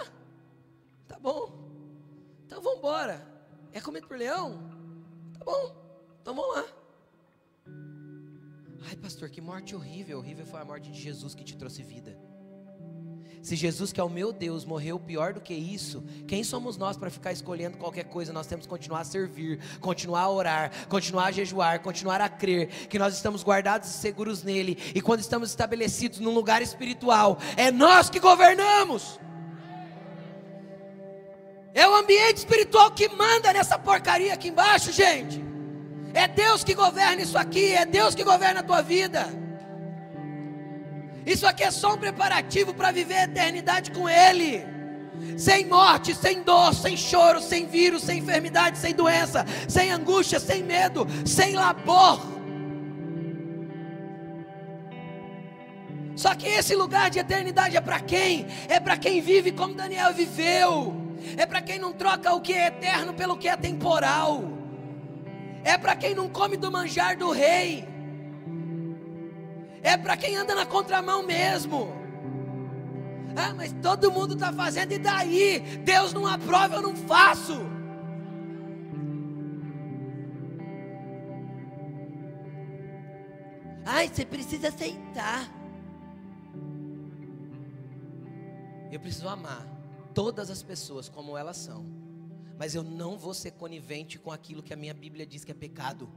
Tá bom. Então vamos embora. É comido por leão? Tá bom. Então vamos lá. Ai, pastor, que morte horrível. Horrível foi a morte de Jesus que te trouxe vida. Se Jesus, que é o meu Deus, morreu pior do que isso, quem somos nós para ficar escolhendo qualquer coisa? Nós temos que continuar a servir, continuar a orar, continuar a jejuar, continuar a crer que nós estamos guardados e seguros nele. E quando estamos estabelecidos num lugar espiritual, é nós que governamos. É o ambiente espiritual que manda nessa porcaria aqui embaixo, gente. É Deus que governa isso aqui, é Deus que governa a tua vida. Isso aqui é só um preparativo para viver a eternidade com Ele. Sem morte, sem dor, sem choro, sem vírus, sem enfermidade, sem doença, sem angústia, sem medo, sem labor. Só que esse lugar de eternidade é para quem? É para quem vive como Daniel viveu. É para quem não troca o que é eterno pelo que é temporal. É para quem não come do manjar do rei é para quem anda na contramão mesmo. Ah, mas todo mundo está fazendo, e daí? Deus não aprova, eu não faço. Ai, você precisa aceitar. Eu preciso amar todas as pessoas como elas são. Mas eu não vou ser conivente com aquilo que a minha Bíblia diz que é pecado.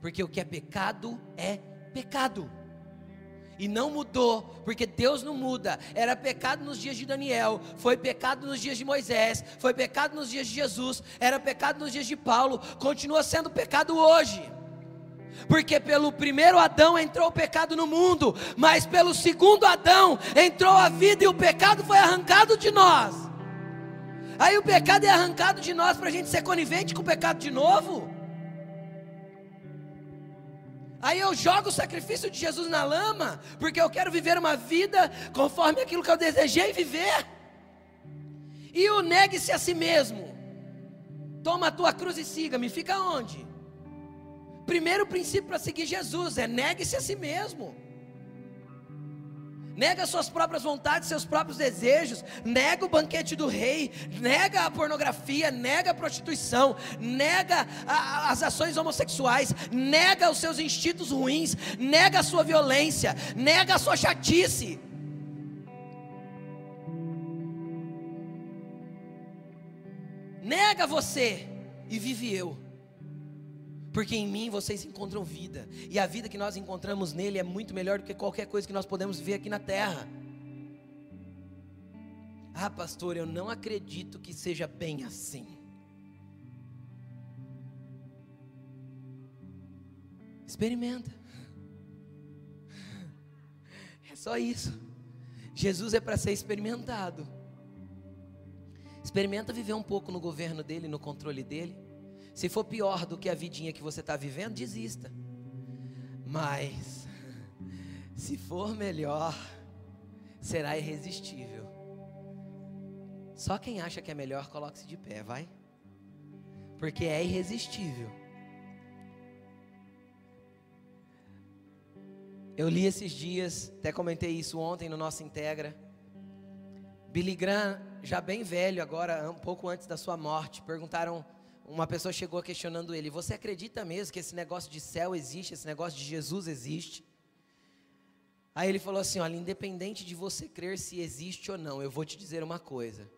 Porque o que é pecado é pecado. E não mudou, porque Deus não muda. Era pecado nos dias de Daniel, foi pecado nos dias de Moisés, foi pecado nos dias de Jesus, era pecado nos dias de Paulo, continua sendo pecado hoje. Porque pelo primeiro Adão entrou o pecado no mundo, mas pelo segundo Adão entrou a vida e o pecado foi arrancado de nós. Aí o pecado é arrancado de nós para a gente ser conivente com o pecado de novo. Aí eu jogo o sacrifício de Jesus na lama, porque eu quero viver uma vida conforme aquilo que eu desejei viver. E o negue-se a si mesmo. Toma a tua cruz e siga-me. Fica onde? Primeiro princípio para seguir Jesus é negue-se a si mesmo nega suas próprias vontades, seus próprios desejos, nega o banquete do rei, nega a pornografia, nega a prostituição, nega a, as ações homossexuais, nega os seus instintos ruins, nega a sua violência, nega a sua chatice. Nega você e vive eu porque em mim vocês encontram vida, e a vida que nós encontramos nele é muito melhor do que qualquer coisa que nós podemos ver aqui na terra. Ah, pastor, eu não acredito que seja bem assim. Experimenta. É só isso. Jesus é para ser experimentado. Experimenta viver um pouco no governo dele, no controle dele. Se for pior do que a vidinha que você está vivendo, desista. Mas, se for melhor, será irresistível. Só quem acha que é melhor, coloque-se de pé, vai. Porque é irresistível. Eu li esses dias, até comentei isso ontem no nosso Integra. Billy Graham, já bem velho agora, um pouco antes da sua morte, perguntaram uma pessoa chegou questionando ele: Você acredita mesmo que esse negócio de céu existe, esse negócio de Jesus existe? Aí ele falou assim: Olha, independente de você crer se existe ou não, eu vou te dizer uma coisa: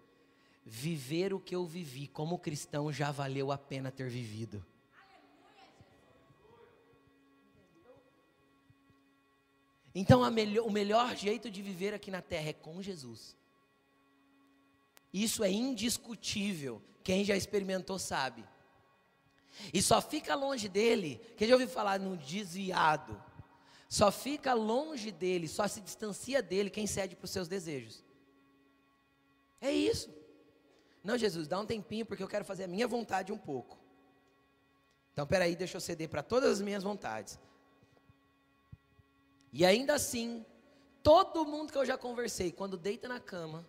viver o que eu vivi como cristão já valeu a pena ter vivido. Então melhor, o melhor jeito de viver aqui na terra é com Jesus. Isso é indiscutível. Quem já experimentou sabe. E só fica longe dele, quem já ouviu falar no desviado? Só fica longe dele, só se distancia dele quem cede para os seus desejos. É isso. Não, Jesus, dá um tempinho porque eu quero fazer a minha vontade um pouco. Então, peraí, deixa eu ceder para todas as minhas vontades. E ainda assim, todo mundo que eu já conversei, quando deita na cama,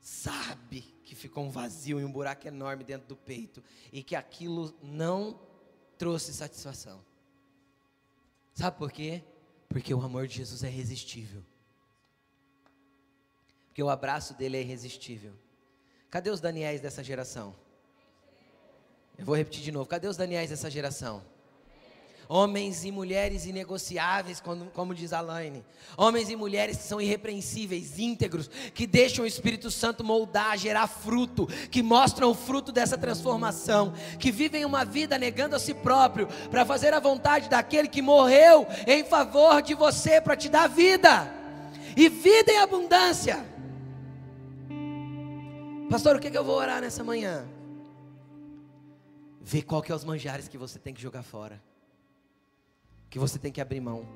sabe que ficou um vazio e um buraco enorme dentro do peito e que aquilo não trouxe satisfação. Sabe por quê? Porque o amor de Jesus é irresistível. Porque o abraço dele é irresistível. Cadê os Daniéis dessa geração? Eu vou repetir de novo. Cadê os Daniéis dessa geração? Homens e mulheres inegociáveis, como, como diz Alaine. Homens e mulheres que são irrepreensíveis, íntegros, que deixam o Espírito Santo moldar, gerar fruto, que mostram o fruto dessa transformação, que vivem uma vida negando a si próprio, para fazer a vontade daquele que morreu em favor de você, para te dar vida, e vida em abundância. Pastor, o que, que eu vou orar nessa manhã? Ver qual que é os manjares que você tem que jogar fora que você tem que abrir mão.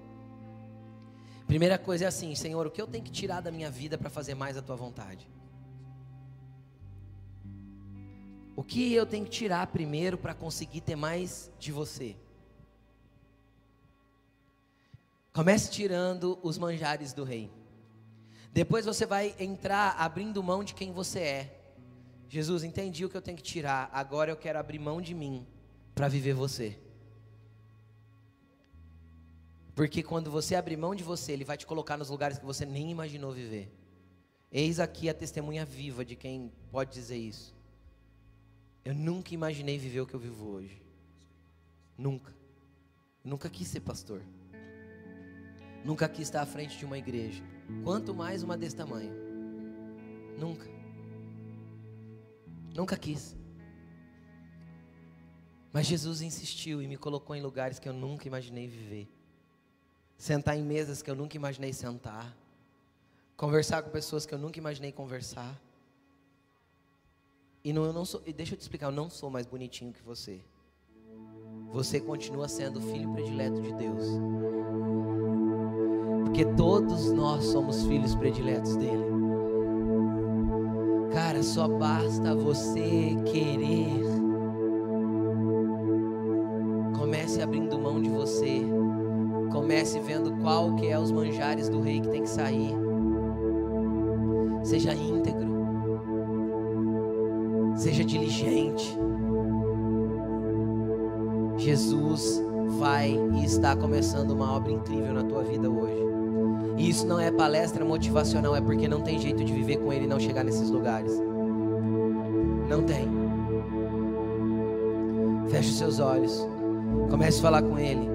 Primeira coisa é assim, Senhor, o que eu tenho que tirar da minha vida para fazer mais a tua vontade? O que eu tenho que tirar primeiro para conseguir ter mais de você? Comece tirando os manjares do rei. Depois você vai entrar abrindo mão de quem você é. Jesus, entendi o que eu tenho que tirar. Agora eu quero abrir mão de mim para viver você. Porque quando você abrir mão de você, Ele vai te colocar nos lugares que você nem imaginou viver. Eis aqui a testemunha viva de quem pode dizer isso. Eu nunca imaginei viver o que eu vivo hoje. Nunca. Nunca quis ser pastor. Nunca quis estar à frente de uma igreja. Quanto mais uma desse tamanho. Nunca. Nunca quis. Mas Jesus insistiu e me colocou em lugares que eu nunca imaginei viver sentar em mesas que eu nunca imaginei sentar, conversar com pessoas que eu nunca imaginei conversar. E, não, eu não sou, e deixa eu te explicar, eu não sou mais bonitinho que você. Você continua sendo filho predileto de Deus. Porque todos nós somos filhos prediletos dele. Cara, só basta você querer. Comece vendo qual que é os manjares do rei que tem que sair. Seja íntegro. Seja diligente. Jesus vai e está começando uma obra incrível na tua vida hoje. E isso não é palestra motivacional, é porque não tem jeito de viver com Ele e não chegar nesses lugares. Não tem. Feche os seus olhos. Comece a falar com Ele.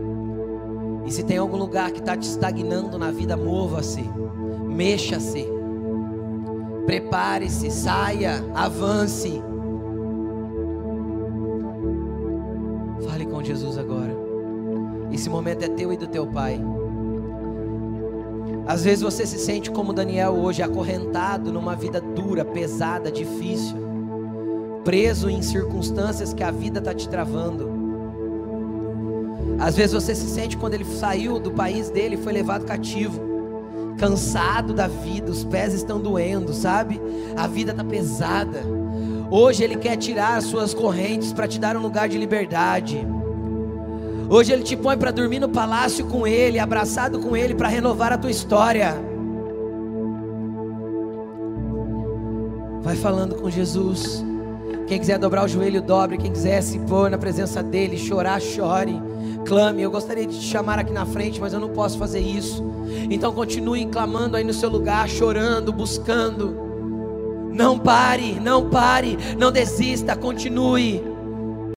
E se tem algum lugar que está te estagnando na vida, mova-se, mexa-se, prepare-se, saia, avance. Fale com Jesus agora. Esse momento é teu e do teu Pai. Às vezes você se sente como Daniel hoje, acorrentado numa vida dura, pesada, difícil, preso em circunstâncias que a vida está te travando. Às vezes você se sente quando ele saiu do país dele, foi levado cativo, cansado da vida, os pés estão doendo, sabe? A vida está pesada. Hoje ele quer tirar as suas correntes para te dar um lugar de liberdade. Hoje ele te põe para dormir no palácio com ele, abraçado com ele para renovar a tua história. Vai falando com Jesus. Quem quiser dobrar o joelho, dobre. Quem quiser se pôr na presença dele, chorar, chore clame. Eu gostaria de te chamar aqui na frente, mas eu não posso fazer isso. Então continue clamando aí no seu lugar, chorando, buscando. Não pare, não pare, não desista, continue.